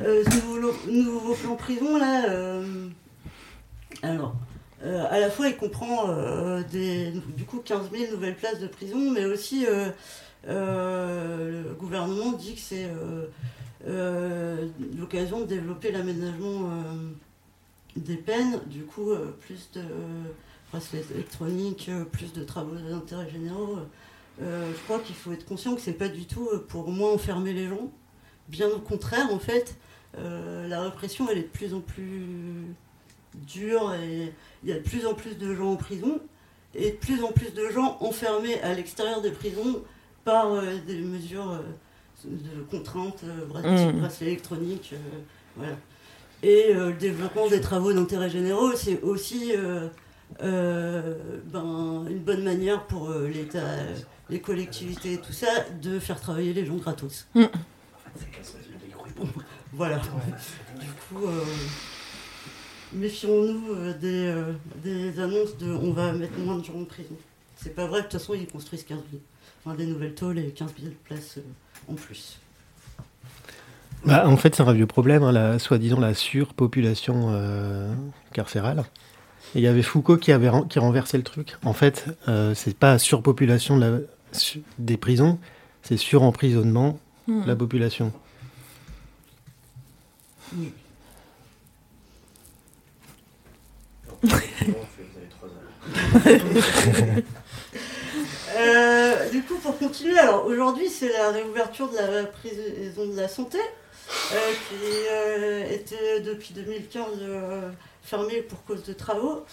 nouveau, nouveau, plan prison là. alors, à la fois il comprend des, du coup 15 000 nouvelles places de prison, mais aussi euh, le gouvernement dit que c'est euh, euh, l'occasion de développer l'aménagement des peines, du coup, plus de bracelets électroniques, plus de travaux d'intérêt généraux. je crois qu'il faut être conscient que c'est pas du tout pour moins enfermer les gens. Bien au contraire, en fait, la répression elle est de plus en plus dure et il y a de plus en plus de gens en prison et de plus en plus de gens enfermés à l'extérieur des prisons par euh, des mesures euh, de contraintes, euh, bracelets, mm. électroniques. voilà. Et le développement des travaux d'intérêt généraux, c'est aussi ben, une bonne manière pour l'État, les collectivités, tout ça, de faire travailler les gens gratos. Mm. Voilà. Du coup, méfions-nous des, des, annonces de on va mettre moins de gens en prison. C'est pas vrai, de toute façon, ils construisent 15 000 des nouvelles tôles et 15 000 places euh, en plus. Bah, en fait, c'est un vieux problème, hein, la, soi-disant la surpopulation euh, carcérale. Et il y avait Foucault qui avait qui renversait le truc. En fait, euh, c'est pas surpopulation de la, des prisons, c'est suremprisonnement de la hmm. population. Euh, du coup, pour continuer, alors aujourd'hui, c'est la réouverture de la prison de la santé, euh, qui euh, était depuis 2015 fermée pour cause de travaux.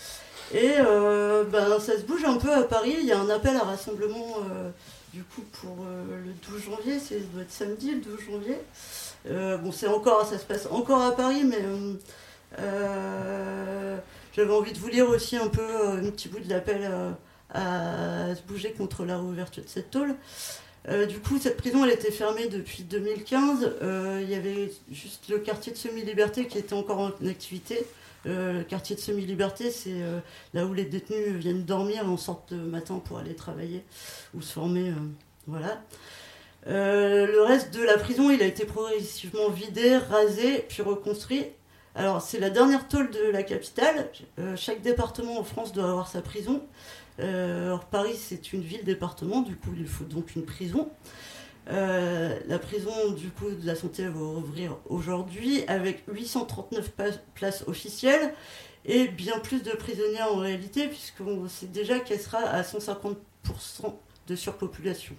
Et ben, ça se bouge un peu à Paris. Il y a un appel à rassemblement du coup pour le 12 janvier, ça doit être samedi le 12 janvier. Bon, c'est encore, ça se passe encore à Paris, mais j'avais envie de vous lire aussi un peu un petit bout de l'appel à se bouger contre la réouverture de cette tôle. Euh, du coup, cette prison, elle était fermée depuis 2015. Euh, il y avait juste le quartier de semi-liberté qui était encore en activité. Euh, le quartier de semi-liberté, c'est là où les détenus viennent dormir en sortent de matin pour aller travailler ou se former. voilà. Le reste de la prison, il a été progressivement vidé, rasé, puis reconstruit. Alors, c'est la dernière tôle de la capitale. chaque département en France doit avoir sa prison. Euh, Paris, c'est une ville-département, du coup, il faut donc une prison. Euh, la prison du coup de la santé va ouvrir aujourd'hui avec 839 places officielles et bien plus de prisonniers en réalité puisqu'on sait déjà qu'elle sera à 150% de surpopulation.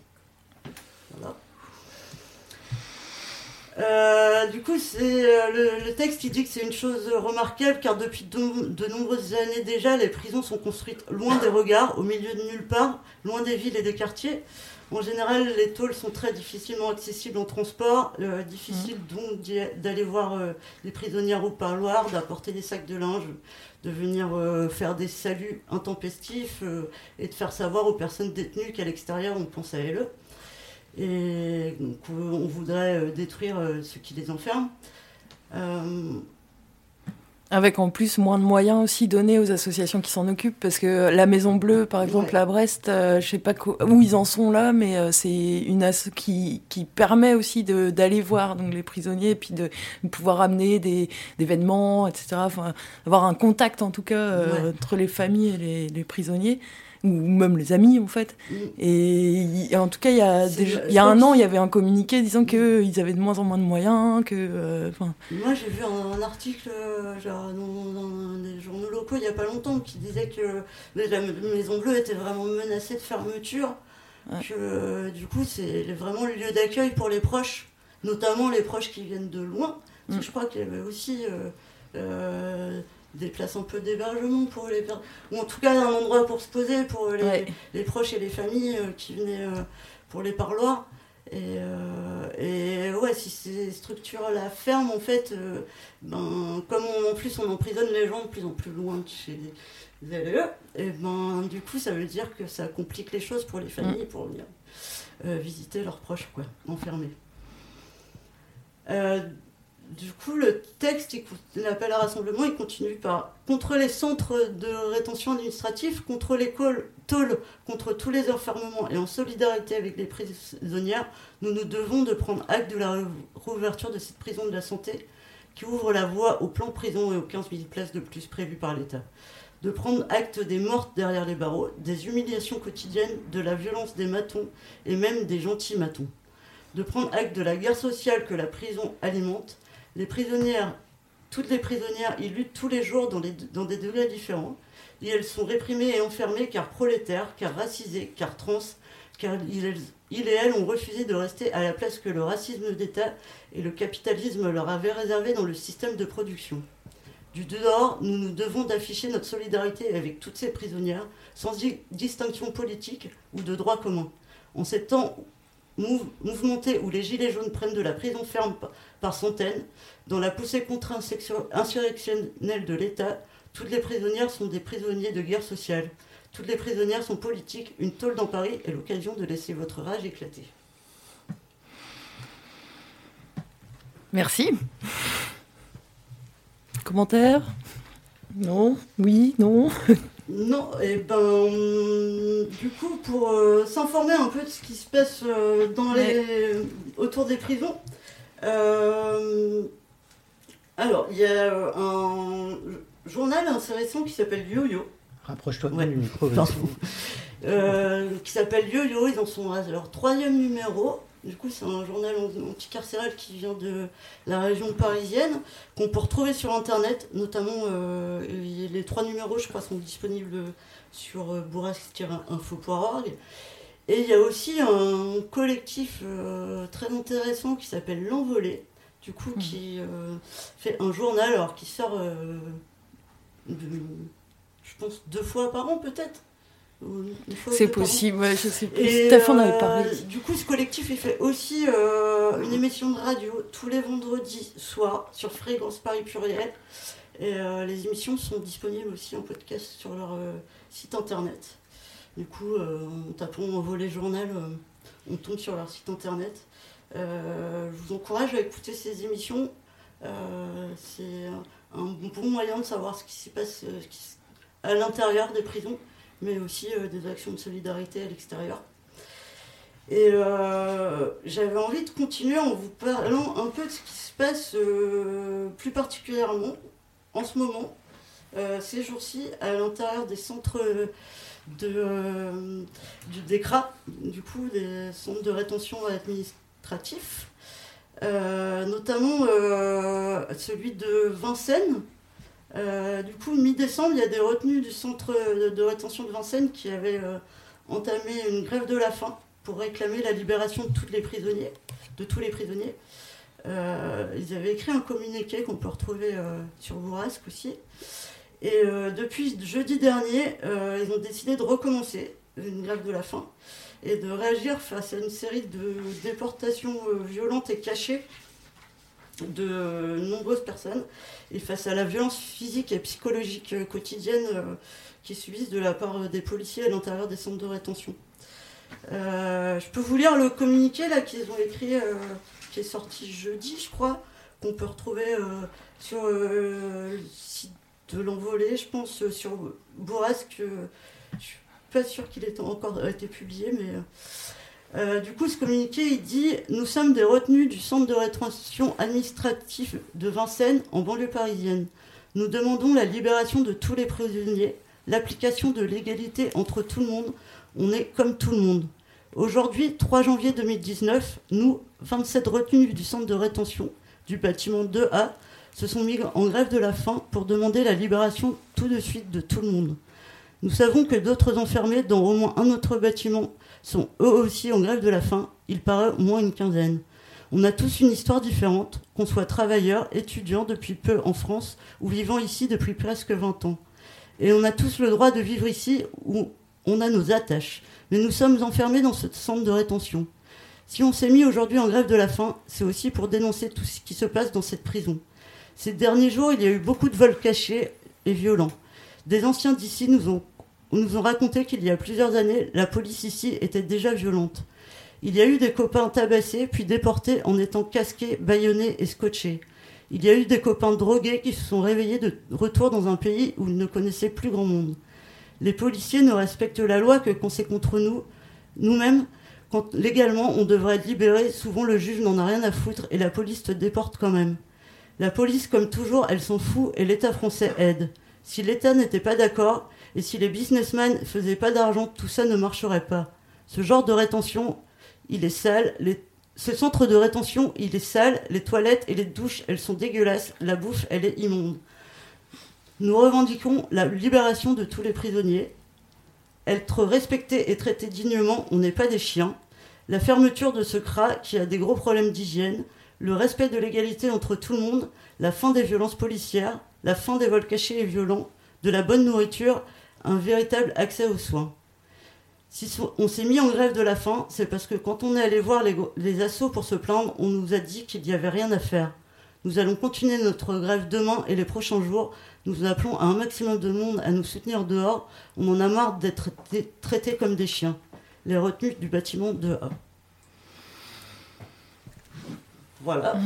Euh, du coup, c'est euh, le, texte qui dit que c'est une chose remarquable car depuis de, nombreuses années déjà, les prisons sont construites loin des regards, au milieu de nulle part, loin des villes et des quartiers. En général, les tôles sont très difficilement accessibles en transport, euh, difficile mmh. donc d'aller voir les prisonniers au parloir, d'apporter des sacs de linge, de venir faire des saluts intempestifs et de faire savoir aux personnes détenues qu'à l'extérieur on pense à elles et donc, on voudrait euh, détruire euh, ce qui les enferme. Euh, avec en plus moins de moyens aussi donnés aux associations qui s'en occupent, parce que la Maison Bleue, par exemple, à Brest, je sais pas où ils en sont là, mais c'est une asso qui, qui permet aussi d'aller voir donc, les prisonniers, et puis de, pouvoir amener des, événements, etc. Enfin, avoir un contact en tout cas entre les familles et les, les prisonniers ou même les amis en fait. Mm. Et, en tout cas, il y a, il y a un an, il y avait un communiqué disant qu'ils avaient de moins en moins de moyens. Que, euh, Moi, j'ai vu un, article euh, genre, dans, des journaux locaux il n'y a pas longtemps qui disait que la Maison Bleue était vraiment menacée de fermeture. Ouais. que euh, du coup c'est vraiment le lieu d'accueil pour les proches, notamment les proches qui viennent de loin. Parce que Mm. je crois qu'il y avait aussi euh, euh, des places un peu d'hébergement pour les per- ou en tout cas un endroit pour se poser pour les, Ouais. les proches et les familles euh, qui venaient euh, pour les parloirs. Et, euh, et ouais, si ces structures-là ferment, en fait, euh, ben, comme on- en plus on emprisonne les gens de plus en plus loin de chez les LE, et ben, du coup, ça veut dire que ça complique les choses pour les familles pour venir euh, visiter leurs proches, quoi, enfermés. Du coup, le texte, l'appel à rassemblement, il continue par contre les centres de rétention administrative, contre les tôles, contre tous les enfermements et en solidarité avec les prisonnières, nous nous devons de prendre acte de la réouverture de cette prison de la santé qui ouvre la voie au plan prison et aux 15 000 places de plus prévues par l'État. De prendre acte des mortes derrière les barreaux, des humiliations quotidiennes, de la violence des matons et même des gentils matons. De prendre acte de la guerre sociale que la prison alimente. Les prisonnières, toutes les prisonnières, y luttent tous les jours dans, des degrés différents. Et elles sont réprimées et enfermées car prolétaires, car racisées, car trans, car ils, ils et elles ont refusé de rester à la place que le racisme d'État et le capitalisme leur avaient réservé dans le système de production. Du dehors, nous nous devons d'afficher notre solidarité avec toutes ces prisonnières, sans di- distinction politique ou de droit commun. En ces temps mouv- mouvementés où les gilets jaunes prennent de la prison ferme pa- par centaines, dans la poussée contre-insurrectionnelle de l'État, toutes les prisonnières sont des prisonniers de guerre sociale. Toutes les prisonnières sont politiques. Une tôle dans Paris est l'occasion de laisser votre rage éclater. Merci. Commentaire? Non? Oui? Non? Non, et ben, du coup, pour euh, s'informer un peu de ce qui se passe euh, dans les, autour des prisons, euh, alors, il y a un journal assez récent qui s'appelle Yo-Yo, Rapproche-toi Ouais. du micro. Euh, qui s'appelle Yo-Yo, ils en sont à leur troisième numéro. Du coup, c'est un journal an- anticarcéral qui vient de la région parisienne, qu'on peut retrouver sur Internet, notamment euh, les trois numéros, je crois, sont disponibles sur euh, bourrasque-info.org. Et il y a aussi un collectif euh, très intéressant qui s'appelle L'Envolée, du coup, Mhm. qui euh, fait un journal, alors qui sort, de- je pense, deux fois par an peut-être. C'est possible, ouais, je sais plus. Avait euh, parlé. Du coup, ce collectif, il fait aussi euh, une émission de radio tous les vendredis soirs sur Fréquence Paris Pluriel. Et euh, les émissions sont disponibles aussi en podcast sur leur euh, site internet. Du coup, en tapant en volet journal, on tombe sur leur site internet. Je vous encourage à écouter ces émissions. C'est un bon moyen de savoir ce qui s'y passe à l'intérieur des prisons mais aussi euh, des actions de solidarité à l'extérieur. Et euh, j'avais envie de continuer en vous parlant un peu de ce qui se passe euh, plus particulièrement en ce moment, ces jours-ci, à l'intérieur des centres de, du du coup des centres de rétention administratifs, euh, notamment celui de Vincennes, euh, du coup, mi-décembre, il y a des retenues du centre de, rétention de Vincennes qui avaient euh, entamé une grève de la faim pour réclamer la libération de tous les prisonniers, de tous les prisonniers. Euh, ils avaient écrit un communiqué qu'on peut retrouver sur Bourrasque aussi. Et depuis jeudi dernier, ils ont décidé de recommencer une grève de la faim et de réagir face à une série de déportations violentes et cachées de nombreuses personnes et face à la violence physique et psychologique euh, quotidienne euh, qui subissent de la part euh, des policiers à l'intérieur des centres de rétention. Je peux vous lire le communiqué là qu'ils ont écrit, qui est sorti jeudi, je crois, qu'on peut retrouver sur le site de l'envolée, je pense, sur Bourrasque. je suis pas sûre qu'il ait encore été publié, mais euh, du coup, ce communiqué, il dit Nous sommes des retenus du centre de rétention administratif de Vincennes, en banlieue parisienne. Nous demandons la libération de tous les prisonniers, l'application de l'égalité entre tout le monde. On est comme tout le monde. Aujourd'hui, 3 janvier 2019, nous, 27 retenus du centre de rétention du bâtiment 2A, se sont mis en grève de la faim pour demander la libération tout de suite de tout le monde. Nous savons que d'autres enfermés dans au moins un autre bâtiment sont eux aussi en grève de la faim. Il paraît au moins une quinzaine. On a tous une histoire différente, qu'on soit travailleur, étudiant depuis peu en France ou vivant ici depuis presque 20 ans. Et on a tous le droit de vivre ici où on a nos attaches. Mais nous sommes enfermés dans ce centre de rétention. Si on s'est mis aujourd'hui en grève de la faim, c'est aussi pour dénoncer tout ce qui se passe dans cette prison. Ces derniers jours, il y a eu beaucoup de vols cachés et violents. Des anciens d'ici nous ont, nous ont raconté qu'il y a plusieurs années, la police ici était déjà violente. Il y a eu des copains tabassés, puis déportés en étant casqués, bâillonnés et scotchés. Il y a eu des copains drogués qui se sont réveillés de retour dans un pays où ils ne connaissaient plus grand monde. Les policiers ne respectent la loi que quand c'est contre nous, nous-mêmes, quand légalement on devrait être libéré, souvent le juge n'en a rien à foutre et la police te déporte quand même. La police, comme toujours, elle s'en fout et l'État français aide. Si l'État n'était pas d'accord et si les businessmen faisaient pas d'argent, tout ça ne marcherait pas. Ce genre de rétention, il est sale. Ce centre de rétention, il est sale. Les toilettes et les douches, elles sont dégueulasses. La bouffe, elle est immonde. Nous revendiquons la libération de tous les prisonniers. Être respecté et traité dignement, on n'est pas des chiens. La fermeture de ce CRA qui a des gros problèmes d'hygiène, le respect de l'égalité entre tout le monde, la fin des violences policières, la fin des vols cachés et violents, de la bonne nourriture, un véritable accès aux soins. Si on s'est mis en grève de la faim, c'est parce que quand on est allé voir les, assauts pour se plaindre, on nous a dit qu'il n'y avait rien à faire. Nous allons continuer notre grève demain et les prochains jours. Nous appelons à un maximum de monde à nous soutenir dehors. On en a marre d'être traités comme des chiens. Les retenues du bâtiment de. Voilà.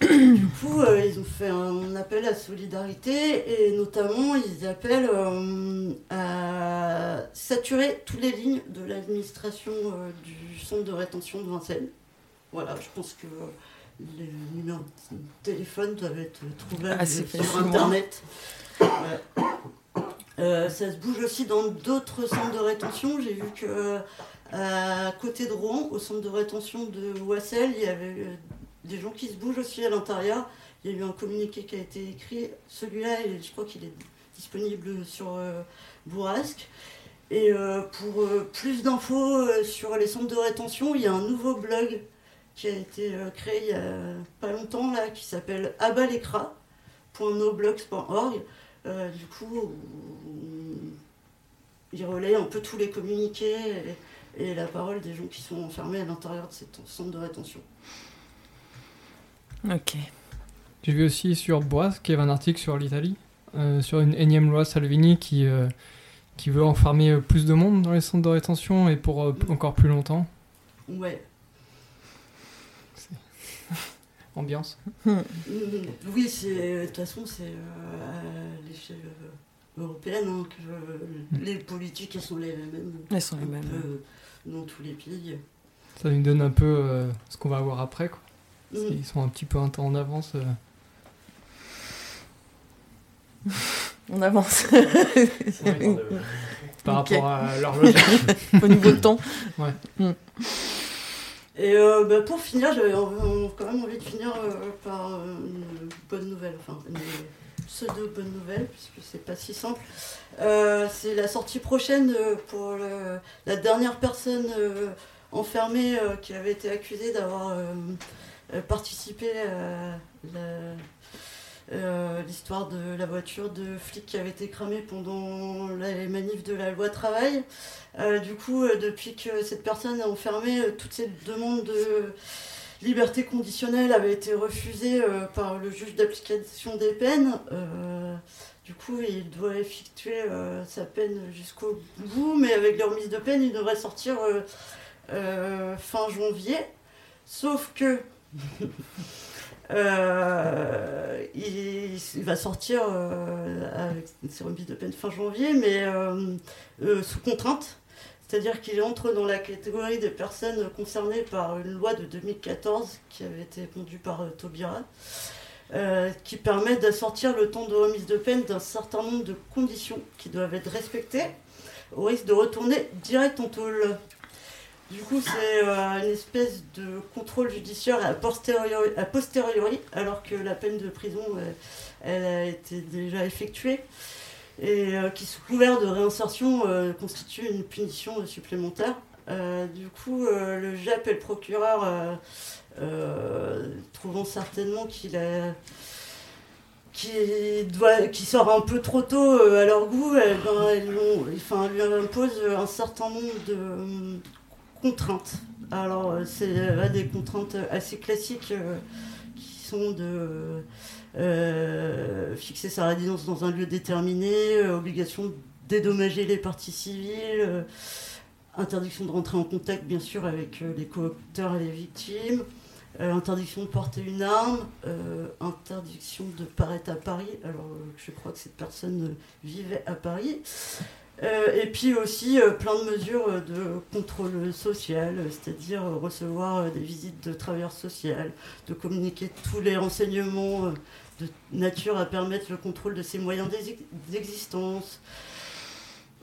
du coup, euh, ils ont fait un appel à solidarité et notamment ils appellent euh, à saturer toutes les lignes de l'administration euh, du centre de rétention de Vincennes. Voilà, je pense que les numéros de téléphone doivent être trouvables Ah, sur. Internet. Ouais. Ça se bouge aussi dans d'autres centres de rétention. J'ai vu que à côté de Rouen, au centre de rétention de Wassel, il y avait des gens qui se bougent aussi à l'intérieur. Il y a eu un communiqué qui a été écrit. Celui-là, il- je crois qu'il est disponible sur euh, Bourrasque. Et euh, pour euh, plus d'infos sur les centres de rétention, il y a un nouveau blog qui a été créé il y a pas longtemps là, qui s'appelle abalécra.noblogs.org. Euh, du coup, il relaie un peu tous les communiqués et, et la parole des gens qui sont enfermés à l'intérieur de ces centres de rétention. Ok. J'ai vu aussi sur Boise qu'il y avait un article sur l'Italie, euh, sur une énième loi Salvini qui, euh, qui veut enfermer euh, plus de monde dans les centres de rétention et pour euh, encore plus longtemps. Ouais. Ambiance. Mm, Oui, c'est de toute façon c'est euh, à l'échelle européenne hein, que euh, les politiques elles sont les mêmes. Elles sont les mêmes. peu dans tous les pays. Ça nous donne un peu euh, ce qu'on va avoir après. Quoi. Qu'ils sont un petit peu un temps en avance. euh. On avance par rapport à leur logique. au niveau de temps. Et euh, bah, pour finir, j'avais quand même envie de finir euh, par une bonne nouvelle, enfin une pseudo bonne nouvelle, puisque c'est pas si simple. Euh, c'est la sortie prochaine pour le- la dernière personne euh, enfermée euh, qui avait été accusée d'avoir euh, euh, participé à la- euh, l'histoire de la voiture de flic qui avait été cramée pendant les manifs de la loi travail. Euh, du coup, euh, depuis que cette personne est enfermée, euh, toutes ces demandes de liberté conditionnelle avaient été refusées euh, par le juge d'application des peines. Euh, du coup, il doit effectuer euh, sa peine jusqu'au bout, mais avec la remise de peine, il devrait sortir euh, euh, fin janvier. Sauf que euh, il, va sortir euh, avec ses remises de peine fin janvier, mais euh, sous contrainte. C'est-à-dire qu'il entre dans la catégorie des personnes concernées par une loi de 2014 qui avait été pondue par Taubira, qui permet d'assortir le temps de remise de peine d'un certain nombre de conditions qui doivent être respectées, au risque de retourner direct en tôle. Du coup, c'est euh, une espèce de contrôle judiciaire a posteriori, alors que la peine de prison, euh, elle a été déjà effectuée. et qui, sous couvert de réinsertion, constitue une punition supplémentaire. du coup, le JEP et le procureur, trouvant certainement qu'il a doit, sort un peu trop tôt à leur goût, eh ben, lui impose un certain nombre de contraintes. Alors, c'est des contraintes assez classiques qui sont de euh, fixer sa résidence dans un lieu déterminé, euh, obligation de dédommager les parties civiles, euh, interdiction de rentrer en contact bien sûr avec les coopteurs et les victimes, interdiction de porter une arme, interdiction de paraître à Paris, alors je crois que cette personne vivait à Paris. Et puis aussi plein de mesures de contrôle social, c'est-à-dire recevoir des visites de travailleurs sociaux, de communiquer tous les renseignements de nature à permettre le contrôle de ses moyens d'existence,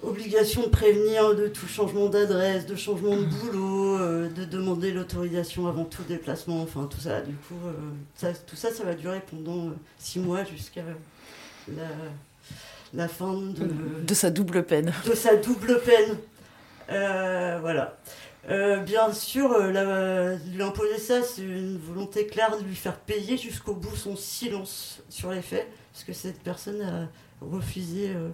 obligation de prévenir de tout changement d'adresse, de changement de boulot, euh, de demander l'autorisation avant tout déplacement, enfin tout ça. Du coup, euh, tout ça, ça va durer pendant euh, six mois jusqu'à la, la, fin de, de sa double peine. De sa double peine. voilà. Euh, bien sûr, euh, lui imposer ça, c'est une volonté claire de lui faire payer jusqu'au bout son silence sur les faits, parce que cette personne a refusé euh,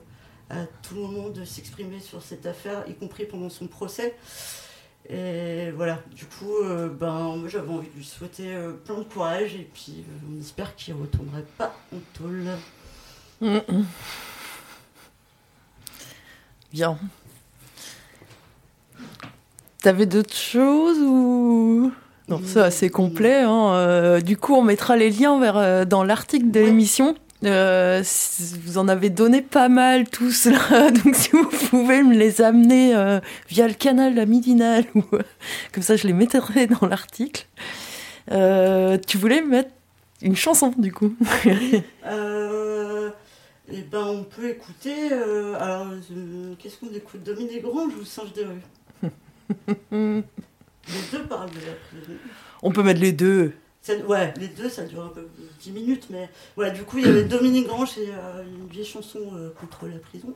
à tout moment de s'exprimer sur cette affaire, y compris pendant son procès. Et voilà, du coup, ben, j'avais envie de lui souhaiter plein de courage, et puis on espère qu'il ne retournerait pas en tôle. Bien. T'avais d'autres choses ou? Non, c'est assez complet. Hein. Euh, du coup, on mettra les liens vers, euh, dans l'article de l'émission. Euh, vous en avez donné pas mal tous là, donc si vous pouvez me les amener via le canal La Midinale, ou, comme ça je les mettrai dans l'article. tu voulais mettre une chanson du coup? Eh ben, on peut écouter. alors, qu'est-ce qu'on écoute? Dominique Grange ou Singe des rues les deux parlent de la On peut mettre les deux. Ouais, les deux, ça dure un peu 10 minutes, mais ouais, du coup, il y avait Dominique Grange et euh, une vieille chanson euh, contre la prison,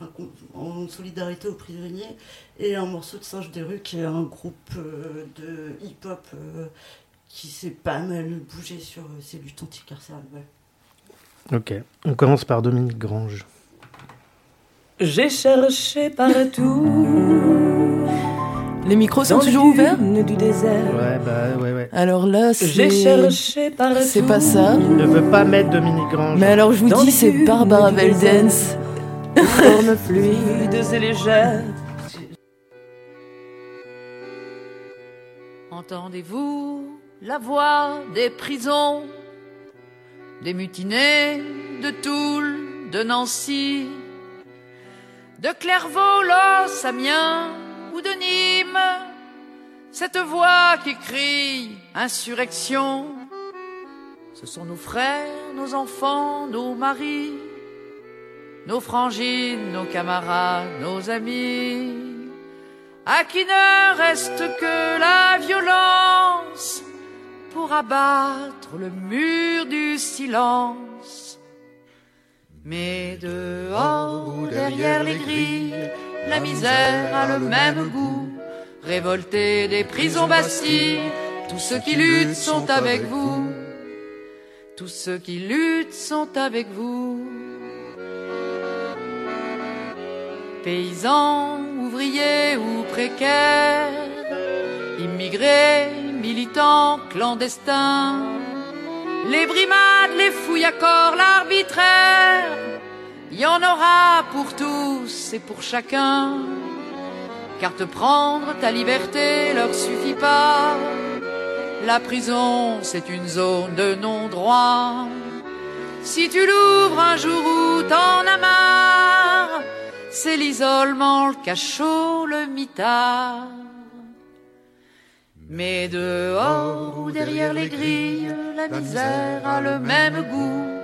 enfin, en solidarité aux prisonniers, et un morceau de Singe des rues qui est un groupe euh, de hip-hop qui s'est pas mal bougé sur ces luttes anticarcérales. Ok, on commence par Dominique Grange. J'ai cherché partout les micros sont toujours ouverts du désert. Ouais, bah ouais, ouais. Alors là, c'est. C'est pas ça. Il ne veut pas mettre Dominique Grange. Mais alors je vous dis, c'est Barbara Veldens. Forme fluide et légère. Entendez-vous la voix des prisons, des mutinés de Toul, de Nancy, de Clairvaux, Los, Amiens de Nîmes, cette voix qui crie insurrection. Ce sont nos frères, nos enfants, nos maris, nos frangines, nos camarades, nos amis, à qui ne reste que la violence pour abattre le mur du silence. Mais dehors, derrière les grilles, la misère a le même goût. Révoltés des prisons Bastille, tous ceux qui luttent sont avec vous. Tous ceux qui luttent sont avec vous. Paysans, ouvriers ou précaires, immigrés, militants, clandestins, les brimades, les fouilles à corps, l'arbitraire, il y en aura pour tous et pour chacun. Car te prendre ta liberté leur suffit pas. La prison, c'est une zone de non-droit. Si tu l'ouvres un jour où t'en as marre, c'est l'isolement, le cachot, le mitard. Mais dehors ou derrière les grilles, la misère a le même goût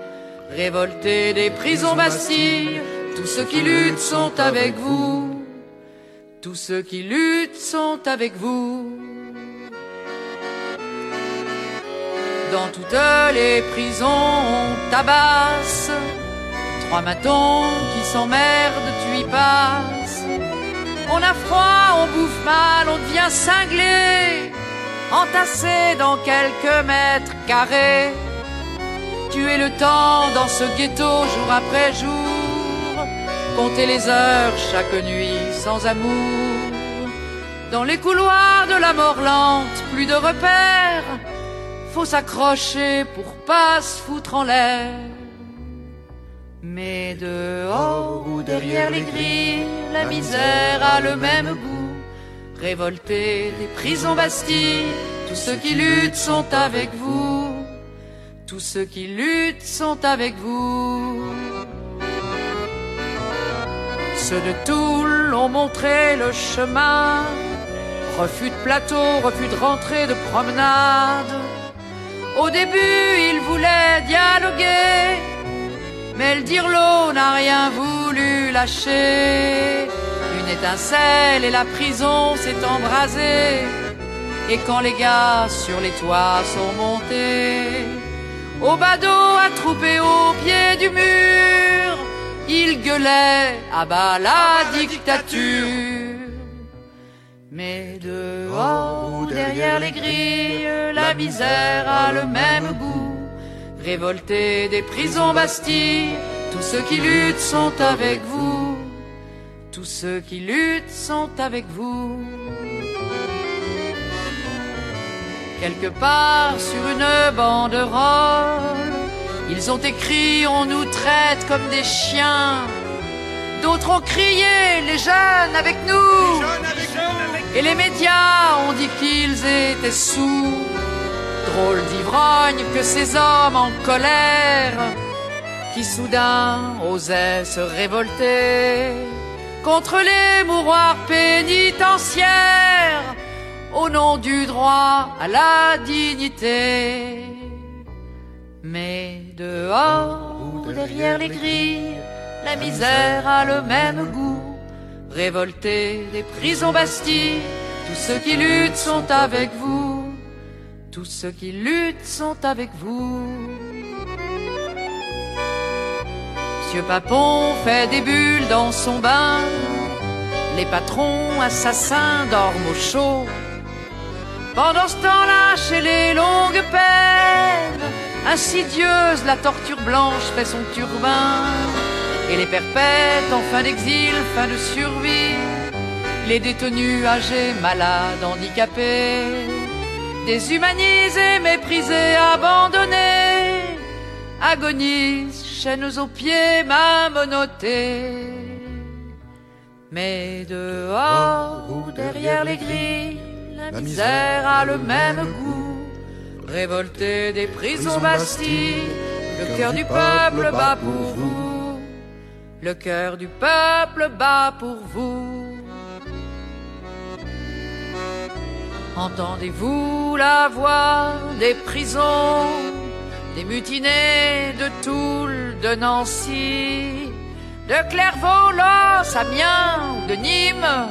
révoltés des prisons Bastille, tous ceux qui luttent sont avec vous, tous ceux qui luttent sont avec vous. Dans toutes les prisons, on tabasse trois matons qui s'emmerde, tu y passes. On a froid, on bouffe mal, on devient cinglé, entassé dans quelques mètres carrés. Tuer le temps dans ce ghetto jour après jour, compter les heures chaque nuit sans amour. Dans les couloirs de la mort lente, plus de repères, faut s'accrocher pour pas se foutre en l'air. Mais dehors ou derrière les grilles, la misère a le même goût. Révoltés des prisons Bastille, tous ceux qui luttent sont avec vous. Tous ceux qui luttent sont avec vous. Ceux de Toul ont montré le chemin. Refus de plateau, refus de rentrée, de promenade. Au début, ils voulaient dialoguer mais le dirlo n'a rien voulu lâcher. Une étincelle et la prison s'est embrasée. Et quand les gars sur les toits sont montés, au badaud attroupé au pied du mur, ils gueulaient à bas la dictature. Mais dehors ou derrière les grilles, la misère a le même goût révoltés des prisons Bastille, tous ceux qui luttent sont avec vous, tous ceux qui luttent sont avec vous. Quelque part sur une banderole, ils ont écrit on nous traite comme des chiens. D'autres ont crié les jeunes avec nous. Et les médias ont dit qu'ils étaient sous. Drôle d'ivrogne que ces hommes en colère, qui soudain osaient se révolter contre les mouroirs pénitentiaires, au nom du droit à la dignité. Mais dehors ou derrière les grilles, la misère a le même goût. Révoltés des prisons Bastille, tous ceux qui luttent sont avec vous. Tous ceux qui luttent sont avec vous. Papon fait des bulles dans son bain. Les patrons assassins dorment au chaud. Pendant ce temps-là, chez les longues peines, insidieuse, la torture blanche fait son turbin. Et les perpètes en fin d'exil, fin de survie, les détenus âgés, malades, handicapés, déshumanisés, méprisés, abandonnés, agonisent, chaînes aux pieds, mains monotés. Mais dehors ou derrière les grilles, la misère a le même goût. Révolté des prisons Bastille, le cœur du peuple bat pour vous. Le cœur du peuple bat pour vous. Entendez-vous la voix des prisons, des mutinés de Toul, de Nancy, de Clairvaux, Los, Amiens de Nîmes,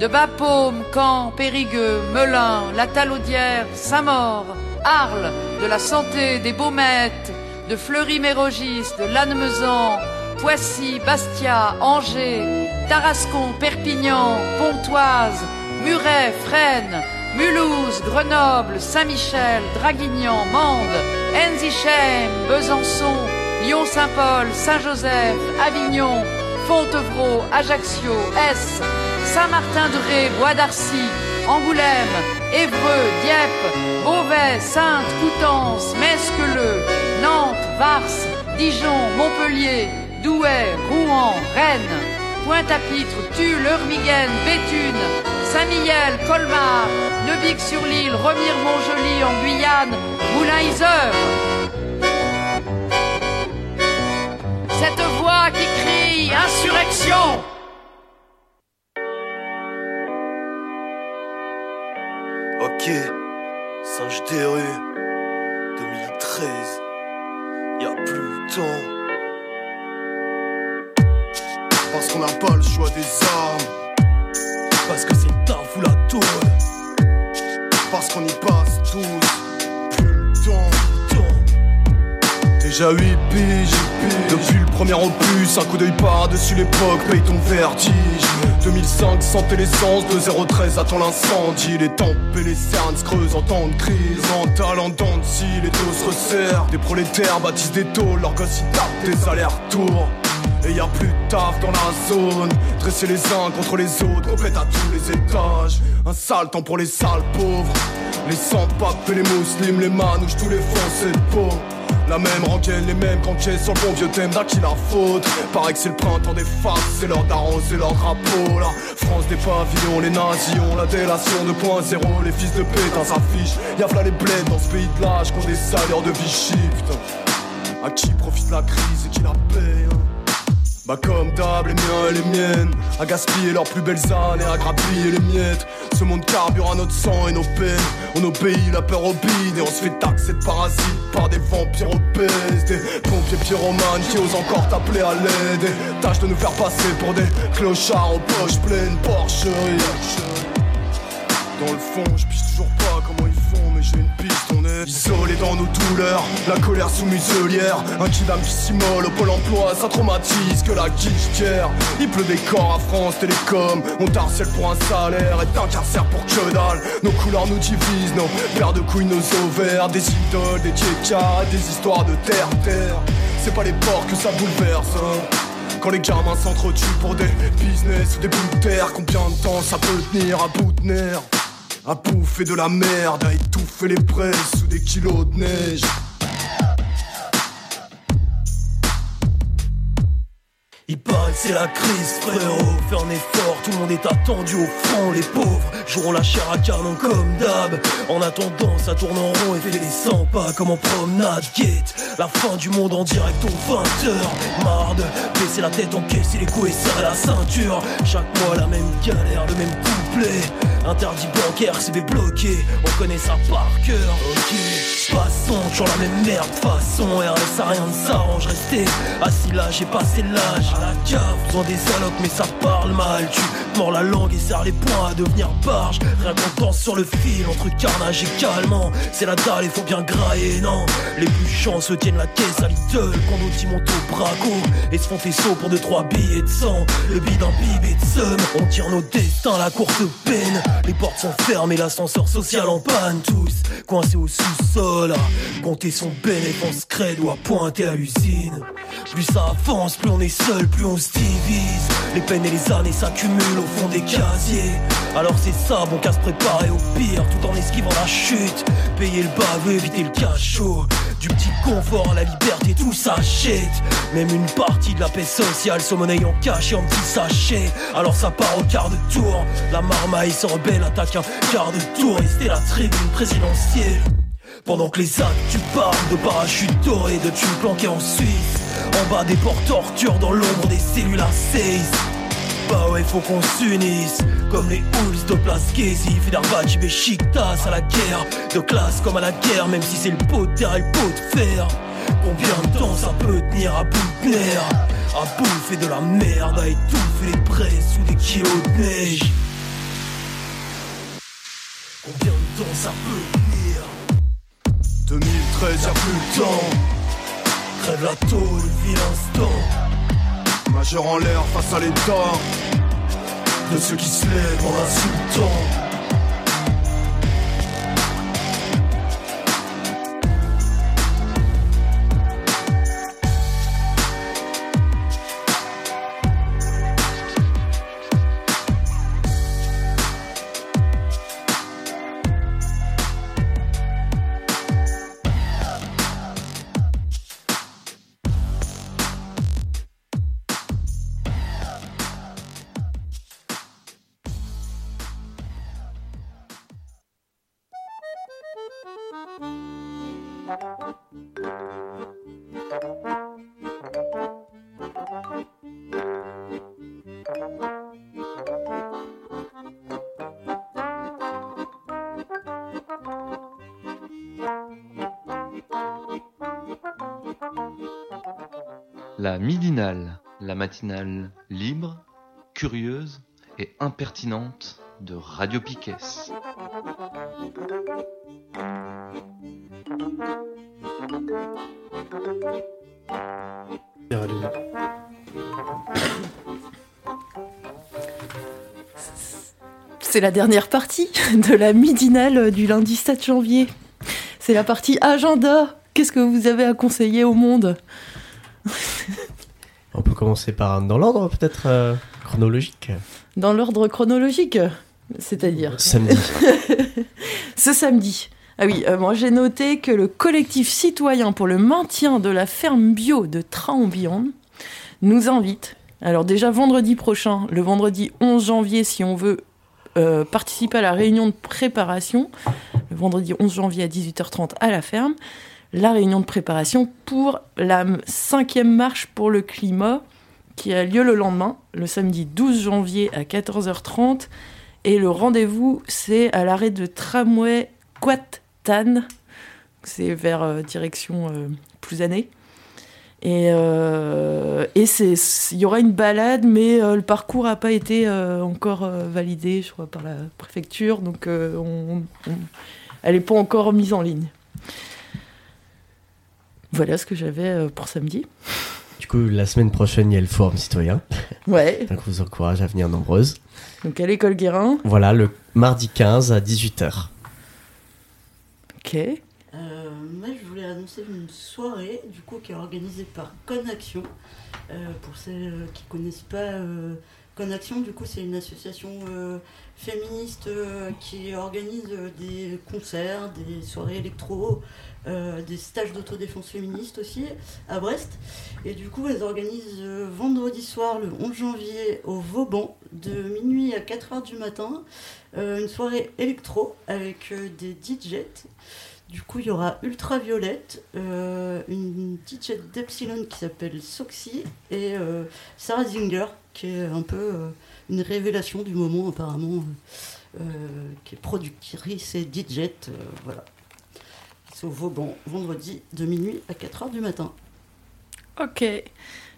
de Bapaume, Caen, Périgueux, Melun, la Talaudière, Saint-Maur, Arles, de la Santé, des Baumettes, de Fleury-Mérogis, de Lannemezan, Poissy, Bastia, Angers, Tarascon, Perpignan, Pontoise, Muret, Fresnes, Mulhouse, Grenoble, Saint-Michel, Draguignan, Mende, Enzichem, Besançon, Lyon-Saint-Paul, Saint-Joseph, Avignon, Fontevraud, Ajaccio, S, Saint-Martin-de-Ré, Bois d'Arcy, Angoulême, Évreux, Dieppe, Beauvais, Sainte, Coutances, Mesqueleux, Nantes, Vars, Dijon, Montpellier, Douai, Rouen, Rennes, Pointe-à-Pitre, Tulle, Eurmiguen, Béthune, Saint-Mihiel, Colmar, Neuvik-sur-L'Île, Remire-Montjoli en Guyane, Moulin-Iseur. Cette voix qui crie insurrection. Ok, singe des rues, 2013, y a plus le temps. Parce qu'on n'a pas le choix des armes, parce que c'est taf ou la tour. Parce qu'on y passe tous, plus le temps. Des à 8 piges. Depuis le premier opus, un coup d'œil par-dessus l'époque, paye ton vertige. 2005, santé l'essence, de 013 attend l'incendie. Les tempes et les cernes se creusent en temps de crise. Mental en dents de les dos se resserrent. Des prolétaires bâtissent des tôles, leurs gosses y tapent des allers-retours. Et y a plus de taf dans la zone. Dresser les uns contre les autres Complète à tous les étages. Un sale temps pour les sales pauvres. Les sans-papes les musulmans Les manouches, tous les français de peau la même rengaine, les mêmes canquets sur le bon vieux thème d'à qui la faute. Paraît que c'est le printemps des faces, c'est l'heure d'arroser leur drapeau La France des pavillons, les nazis ont la délation 2.0 Les fils de pétain s'affichent, y'a v'là les bleds dans ce pays de l'âge Qu'on des salaires de Vichy, putain. À qui profite la crise et qui la paye bah comme d'hab, les miens et les miennes. À gaspiller leurs plus belles années, à grappiller les miettes. Ce monde carbure à notre sang et nos peines. On obéit la peur au bide Et on se fait taxer de parasites par des vampires obèses. Des pompiers pyromanes qui osent encore t'appeler à l'aide. Et tâche de nous faire passer pour des clochards aux poches pleines. Porcheries Dans le fond, je pisse toujours pas comment ils font Mais j'ai une piste, on est isolé dans nos douleurs La colère sous muselière Un kidam qui au pôle emploi Ça traumatise que la guichetière Il pleut des corps à France Télécom On t'harcèle pour un salaire Et t'incarcère pour que dalle. Nos couleurs nous divisent Nos paires de couilles, nos ovaires. Des idoles, des tchékas Des histoires de terre-terre C'est pas les ports que ça bouleverse hein. Quand les gamins s'entretuent pour des business ou des bouts de terre Combien de temps ça peut tenir à bout de nerfs à bouffer de la merde, à étouffer les presses sous des kilos de neige. Il paraît c'est la crise, frérot. Fais un effort, tout le monde est attendu au front. Les pauvres joueront la chair à canon comme d'hab. En attendant, ça tourne en rond et fait des 100 pas comme en promenade. Guette, la fin du monde en direct aux 20h. Marde, baisser la tête, encaisser les coups et serrer la ceinture. Chaque mois, la même galère, le même couplet. Interdit bancaire, c'est bloqué. On connaît ça par cœur, ok. Passons, toujours la même merde, façon. RS à rien ne s'arrange, rester assis là, j'ai passé l'âge. À la cave, besoin des allocs, mais ça parle mal. Tu mords la langue et serre les poings à devenir barge. Rien qu'on danse sur le fil entre carnage et calmant. C'est la dalle, il faut bien grailler, non? Les plus chanceux tiennent la caisse à Lidl. Quand d'autres montent au braco et se font sauts pour 2-3 billets de sang. Le bide d'un bibé de somme. On tire nos destins, la courte peine. Les portes sont fermées, l'ascenseur social en panne. Tous coincés au sous-sol. Compter son bénéfice credo à pointer à l'usine. Plus ça avance, plus on est seul, plus on se divise. Les peines et les années s'accumulent au fond des casiers. Alors c'est ça, bon qu'à se préparer au pire, tout en esquivant la chute. Payer le baveux, éviter le cachot. Du petit confort à la liberté, tout s'achète. Même une partie de la paix sociale se monnaie en cash et en petit sachet. Alors ça part au quart de tour. La marmaille se rebelle, attaque un quart de tour. Et c'était la tribune présidentielle. Pendant que les actes, tu parles de parachutes dorés, de tunes planqués en Suisse. En bas des portes torture dans l'ombre des cellules à 16. Bah ouais, faut qu'on s'unisse. Comme les Hulls de Place Casey Fenerbahçe, Beşiktaş à la guerre. De classe comme à la guerre Même si c'est le pot de terre et le pot de fer. Combien de temps ça peut tenir à bout de nerfs À bouffer de la merde À étouffer les presses sous des kilos de neige. Combien de temps ça peut tenir? 2013, y'a plus le temps. Crève la tôle, vis l'instant Majeur en l'air face à l'état De ceux qui se lèvent en insultant la matinale libre, curieuse et impertinente de Radio Piquet. C'est la dernière partie de la midinale du lundi 7 janvier. C'est la partie agenda. Qu'est-ce que vous avez à conseiller au monde? Commencer par dans l'ordre peut-être euh, chronologique. Dans l'ordre chronologique, c'est-à-dire Samedi. Ce samedi. Ah oui, euh, moi j'ai noté que le collectif citoyen pour le maintien de la ferme bio de Traambion nous invite. Alors déjà vendredi prochain, le vendredi 11 janvier, si on veut euh, participer à la réunion de préparation, le vendredi 11 janvier à 18h30 à la ferme, la réunion de préparation pour la cinquième marche pour le climat qui a lieu le lendemain, le samedi 12 janvier à 14h30. Et le rendez-vous, c'est à l'arrêt de tramway Quat-Tan. C'est vers euh, direction euh. Et, euh, et il y aura une balade, mais euh, le parcours n'a pas été encore validé, je crois, par la préfecture. Donc, on- on- elle n'est pas encore mise en ligne. Voilà ce que j'avais pour samedi. Du coup, la semaine prochaine, il y a le forum citoyen. Ouais, Donc, je vous encourage à venir nombreuses. donc à l'école Guérin. Voilà, le mardi 15 à 18h. Ok. Euh, moi, je voulais annoncer une soirée, du coup, qui est organisée par Conaction. Euh, pour celles qui connaissent pas euh, Conaction, du coup, c'est une association euh, féministe euh, qui organise euh, des concerts, des soirées électro, des stages d'autodéfense féministe aussi à Brest. Et du coup, elles organisent vendredi soir, le 11 janvier, au Vauban, de minuit à 4h du matin, une soirée électro avec des DJs. Du coup, il y aura Ultraviolette, une DJ d'Epsilon qui s'appelle Soxy et Sarah Zinger, qui est un peu euh, une révélation du moment apparemment, euh, euh, qui est productrice et DJ. voilà. C'est au Vauban, vendredi de minuit à 4h du matin. Ok.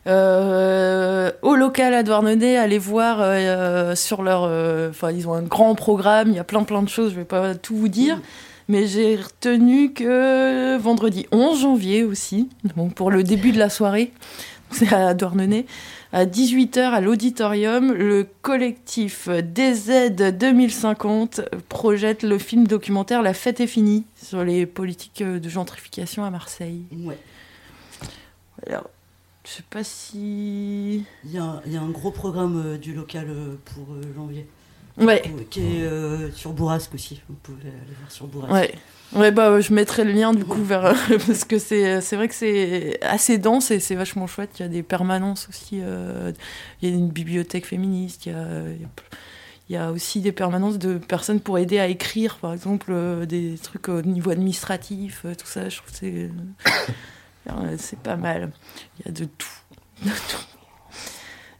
Euh, au local à Douarnenez, allez voir euh, sur leur. euh, Enfin, ils ont un grand programme, il y a plein plein de choses, je vais pas tout vous dire. Mais j'ai retenu que vendredi 11 janvier aussi, donc pour le début de la soirée, c'est à Douarnenez, à 18h à l'auditorium, le collectif DZ 2050 projette le film documentaire La fête est finie sur les politiques de gentrification à Marseille. Ouais. Alors, je sais pas si. Il y a, il y a un gros programme euh, du local euh, pour euh, janvier. Ouais. Qui est sur Bourrasque aussi. Vous pouvez aller voir sur Bourrasque. Ouais. Ouais, bah, euh, je mettrai le lien du coup vers. parce que c'est vrai que c'est assez dense et c'est vachement chouette. Il y a des permanences aussi. euh, Il y a une bibliothèque féministe. Il y a, aussi des permanences de personnes pour aider à écrire, par exemple, euh, des trucs au niveau administratif, euh, tout ça. Je trouve que c'est. euh, c'est pas mal. Il y a. De tout.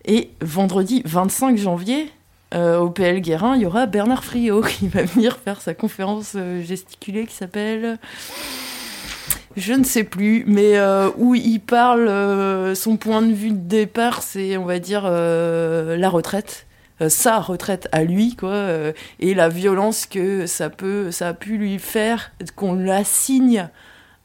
Et vendredi 25 janvier, euh, au PL Guérin, il y aura Bernard Friot qui va venir faire sa conférence euh, gesticulée qui s'appelle. Je ne sais plus, mais euh, où il parle, son point de vue de départ, c'est, on va dire, la retraite. Sa retraite à lui, quoi, et la violence que ça peut, ça a pu lui faire, qu'on l'assigne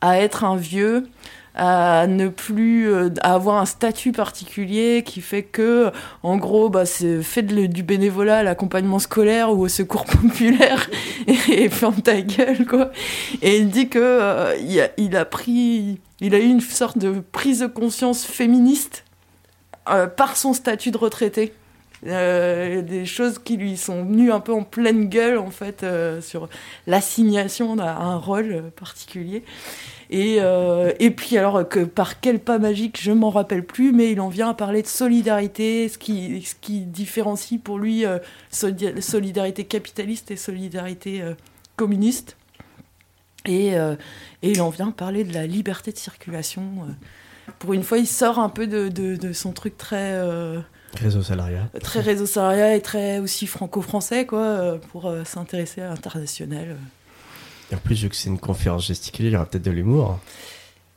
à être un vieux, à ne plus euh, avoir un statut particulier qui fait que en gros bah c'est fait du bénévolat à l'accompagnement scolaire ou au secours populaire et, ferme ta gueule quoi. Et il dit que euh, il, a, pris il a eu une sorte de prise de conscience féministe euh, par son statut de retraité. Des choses qui lui sont venues un peu en pleine gueule en fait sur l'assignation à un rôle particulier et, euh, et puis alors que par quel pas magique, je m'en rappelle plus, mais il en vient à parler de solidarité, ce qui, ce qui différencie pour lui euh, soli- solidarité capitaliste et solidarité euh, communiste. Et, et il en vient parler de la liberté de circulation. Pour une fois, il sort un peu de, de- de son truc très, Réseau salariat. très réseau salariat et très aussi franco-français, quoi, pour s'intéresser à l'international. Et en plus, vu que c'est une conférence gesticulée, il y aura peut-être de l'humour.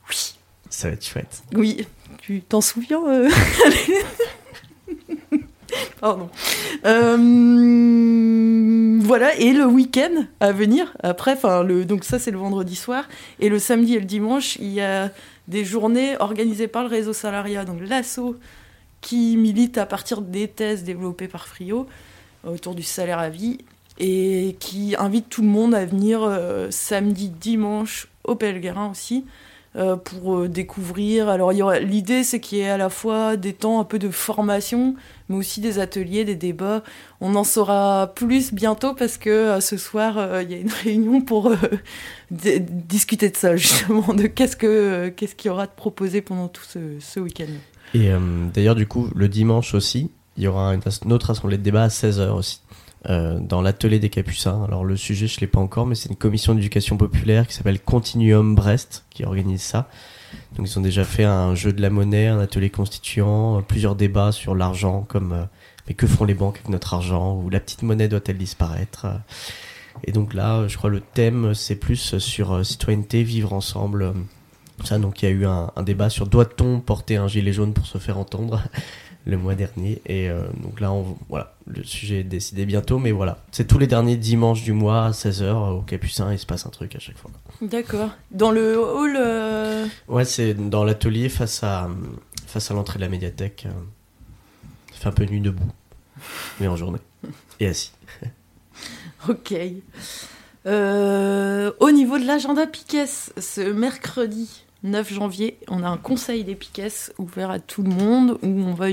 Oui. Ça va être chouette. Oui, tu t'en souviens euh Pardon. Euh, voilà, et le week-end à venir, après, le, donc ça c'est le vendredi soir, et le samedi et le dimanche, il y a des journées organisées par le réseau Salaria, donc l'ASSO qui milite à partir des thèses développées par Frio autour du salaire à vie et qui invite tout le monde à venir euh, samedi, dimanche au Pelguerin aussi euh, pour euh, découvrir. Alors l'idée c'est qu'il y ait à la fois des temps un peu de formation, mais aussi des ateliers, des débats. On en saura plus bientôt parce que ce soir il y a une réunion pour discuter de ça justement, de qu'est-ce que qu'est-ce qu'il y aura de proposé pendant tout ce, week-end. Et d'ailleurs, du coup, le dimanche aussi, il y aura une, une autre assemblée de débat à 16h aussi, euh, dans l'atelier des Capucins. Alors, le sujet, je ne l'ai pas encore, mais c'est une commission d'éducation populaire qui s'appelle Continuum Brest qui organise ça. Donc, ils ont déjà fait un jeu de la monnaie, un atelier constituant, euh, plusieurs débats sur l'argent, comme euh, mais que font les banques avec notre argent, ou la petite monnaie doit-elle disparaître? Et donc là, je crois le thème, c'est plus sur euh, citoyenneté, vivre ensemble. ça, donc il y a eu un débat sur doit-on porter un gilet jaune pour se faire entendre? Le mois dernier. Et euh, donc là, on, voilà, le sujet est décidé bientôt, mais voilà, c'est tous les derniers dimanches du mois à 16h au Capucin, il se passe un truc à chaque fois. D'accord. Dans le hall. euh, Ouais, c'est dans l'atelier face à, face à l'entrée de la médiathèque. euh, Ça fait un peu nuit debout, mais en journée. Et assis. Ok. Euh, au niveau de l'agenda Piquet, ce mercredi 9 janvier, on a un conseil des ouvert à tout le monde où on va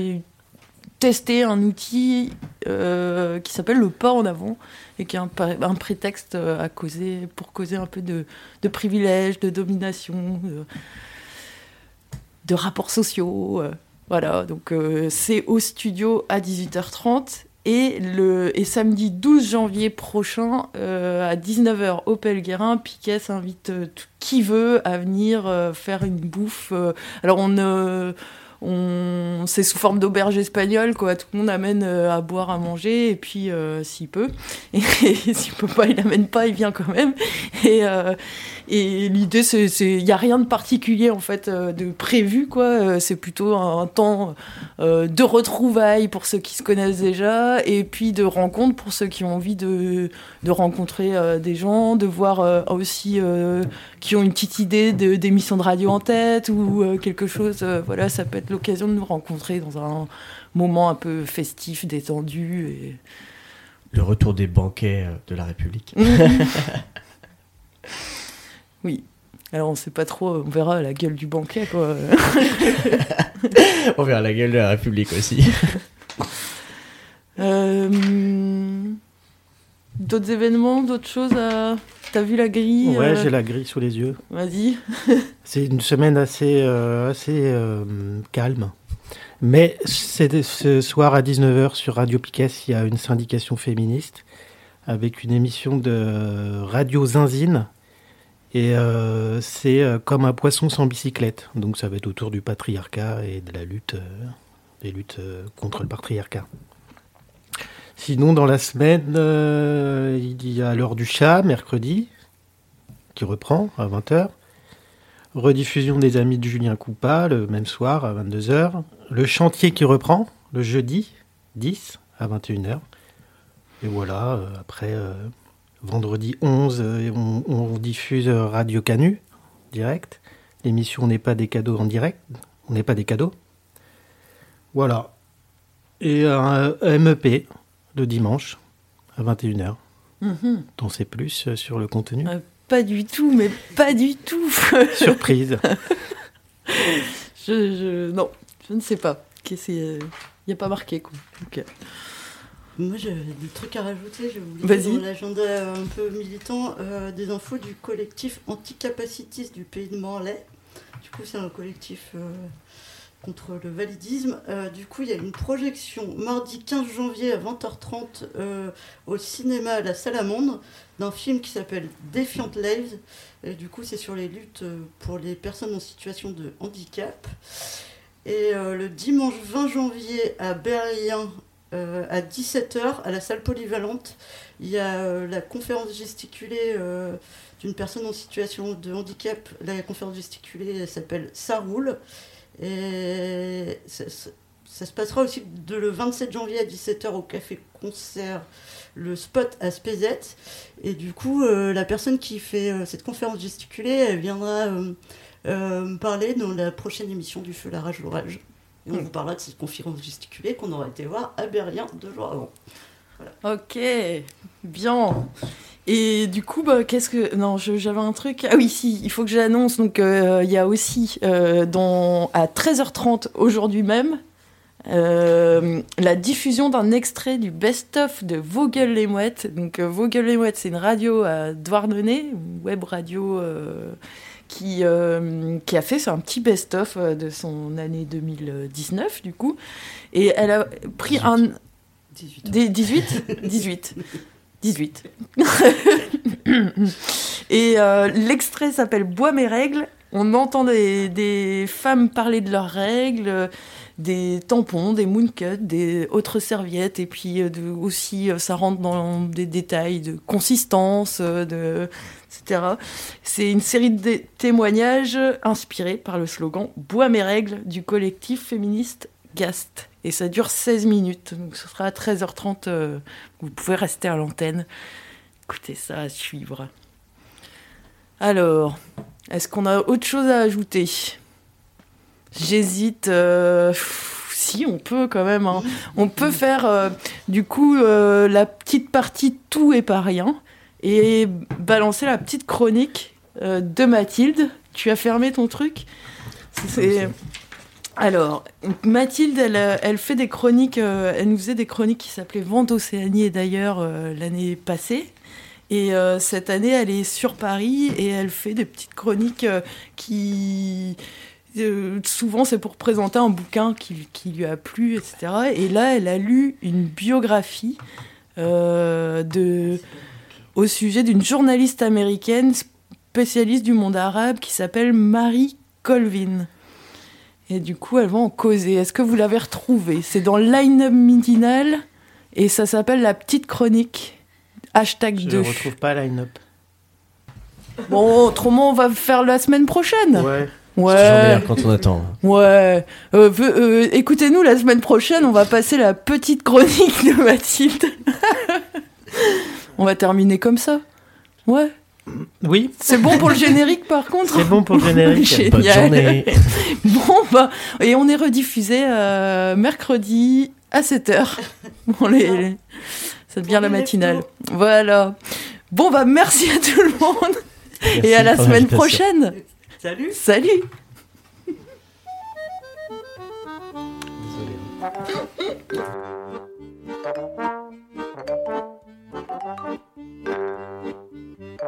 tester un outil euh, qui s'appelle le pas en avant et qui est un, prétexte à causer, pour causer un peu de, privilèges, de domination, de, rapports sociaux. euh, voilà, donc euh, c'est au studio à 18h30 et, le, et samedi 12 janvier prochain, euh, à 19h au Pelguerin, Piquet invite euh, qui veut à venir euh, faire une bouffe. alors on, on c'est sous forme d'auberge espagnole, quoi. Tout le monde amène à boire, à manger, et puis s'il peut. Et, s'il peut pas, il n'amène pas, il vient quand même. Et, et l'idée, c'est, il n'y a rien de particulier en fait euh, de prévu, quoi. Euh, C'est plutôt un, un temps euh, de retrouvailles pour ceux qui se connaissent déjà, et puis de rencontres pour ceux qui ont envie de, de rencontrer euh, des gens, de voir euh, aussi qui ont une petite idée de, d'émissions de radio en tête ou quelque chose. voilà, ça peut être l'occasion de nous rencontrer dans un moment un peu festif, détendu. Et... Le retour des banquets de la République. oui. Alors on sait pas trop, on verra la gueule du banquet quoi. On verra la gueule de la République aussi. Euh, d'autres événements, d'autres choses à... T'as vu la grille Ouais, euh, j'ai la grille sous les yeux. Vas-y. C'est une semaine assez, euh, assez euh, calme. Mais c'est ce soir à 19h sur Radio Piquet, il y a une syndication féministe avec une émission de Radio Zinzine. Et euh, c'est euh, comme un poisson sans bicyclette. Donc ça va être autour du patriarcat et de la lutte, euh, des luttes contre le patriarcat. Sinon, dans la semaine, il y a l'heure du chat, mercredi, qui reprend à 20h. Rediffusion des Amis de Julien Coupa le même soir à 22h. Le chantier qui reprend le jeudi 10 à 21h. Et voilà, après vendredi 11, euh, on, on diffuse euh, Radio Canu direct. L'émission n'est pas des cadeaux en direct. On n'est pas des cadeaux. Voilà. Et un MEP le dimanche à 21h. Mhm. T'en sais plus euh, sur le contenu? Euh, Pas du tout, mais pas du tout. Surprise. je, je- non, je ne sais pas. Il n'y a pas marqué quoi. Moi, j'avais des trucs à rajouter. Je voulais dans l'agenda un peu militant euh, des infos du collectif anticapacitis du pays de Morlaix. Du coup, c'est un collectif euh, contre le validisme. Euh, du coup, il y a une projection mardi 15 janvier à 20h30 euh, au cinéma à la Salamandre d'un film qui s'appelle Defiant Lives. Et du coup, c'est sur les luttes pour les personnes en situation de handicap. Et le dimanche 20 janvier à Berlin, euh, à 17h, à la salle polyvalente, il y a euh, la conférence gesticulée euh, d'une personne en situation de handicap. La conférence gesticulée elle s'appelle Ça roule. Et ça se passera aussi de le 27 janvier à 17h au Café Concert, le spot à Spézet. Et du coup, la personne qui fait cette conférence gesticulée, elle viendra me parler dans la prochaine émission du Feu, la rage, l'orage. Et on vous parlera de cette conférence gesticulée qu'on aura été voir à Berlin deux jours avant. Ok, bien. Et du coup, bah, qu'est-ce que. Non, j'avais un truc. Ah oui, si, il faut que j'annonce. Donc, euh, il y a aussi euh, à 13h30 aujourd'hui même euh, la diffusion d'un extrait du best-of de Vogel les Mouettes. Donc, Vogel les Mouettes, c'est une radio à Douarnenez, web radio. Qui, euh, qui a fait un petit best-of euh, de son année 2019 du coup. Et elle a pris un 18 des 18 18 18 et euh, l'extrait s'appelle Bois mes règles. On entend des, des femmes parler de leurs règles des tampons, des mooncuts, des autres serviettes, et puis de, aussi ça rentre dans des détails de consistance, de, etc. C'est une série de témoignages inspirés par le slogan Bois mes règles du collectif féministe Gast. Et ça dure 16 minutes, donc ce sera à 13h30. euh, vous pouvez rester à l'antenne. Écoutez ça à suivre. Alors, est-ce qu'on a autre chose à ajouter? J'hésite. euh, si, on peut quand même. hein. On peut faire euh, du coup euh, la petite partie tout et pas rien et balancer la petite chronique euh, de Mathilde. Tu as fermé ton truc? C'est- Alors, Mathilde, elle, euh, elle fait des chroniques, euh, elle nous faisait des chroniques qui s'appelaient Vente Océanie d'ailleurs euh, l'année passée. Et euh, cette année, elle est sur Paris et elle fait des petites chroniques qui. souvent, c'est pour présenter un bouquin qui, qui lui a plu, etc. Et là, elle a lu une biographie de, au sujet d'une journaliste américaine spécialiste du monde arabe qui s'appelle Marie Colvin. Et du coup, elle va en causer. Est-ce que vous l'avez retrouvée? C'est dans Line Up Midinal et ça s'appelle La Petite Chronique. Hashtag Je 2. ne retrouve pas line-up. Bon, autrement, on va faire la semaine prochaine. Ouais. C'est toujours Ouais. quand on attend. Ouais. Euh, euh, Écoutez-nous la semaine prochaine, on va passer la petite chronique de Mathilde. on va terminer comme ça. Ouais. Oui, C'est bon pour le générique par contre c'est bon pour le générique. Génial. Bonne journée. Bon, bah, et on est rediffusé euh, mercredi à 7h. Bon, les, les- ça devient la matinale. Voilà. Bon, bah, merci à tout le monde. et à la semaine prochaine. Salut Salut. Désolé.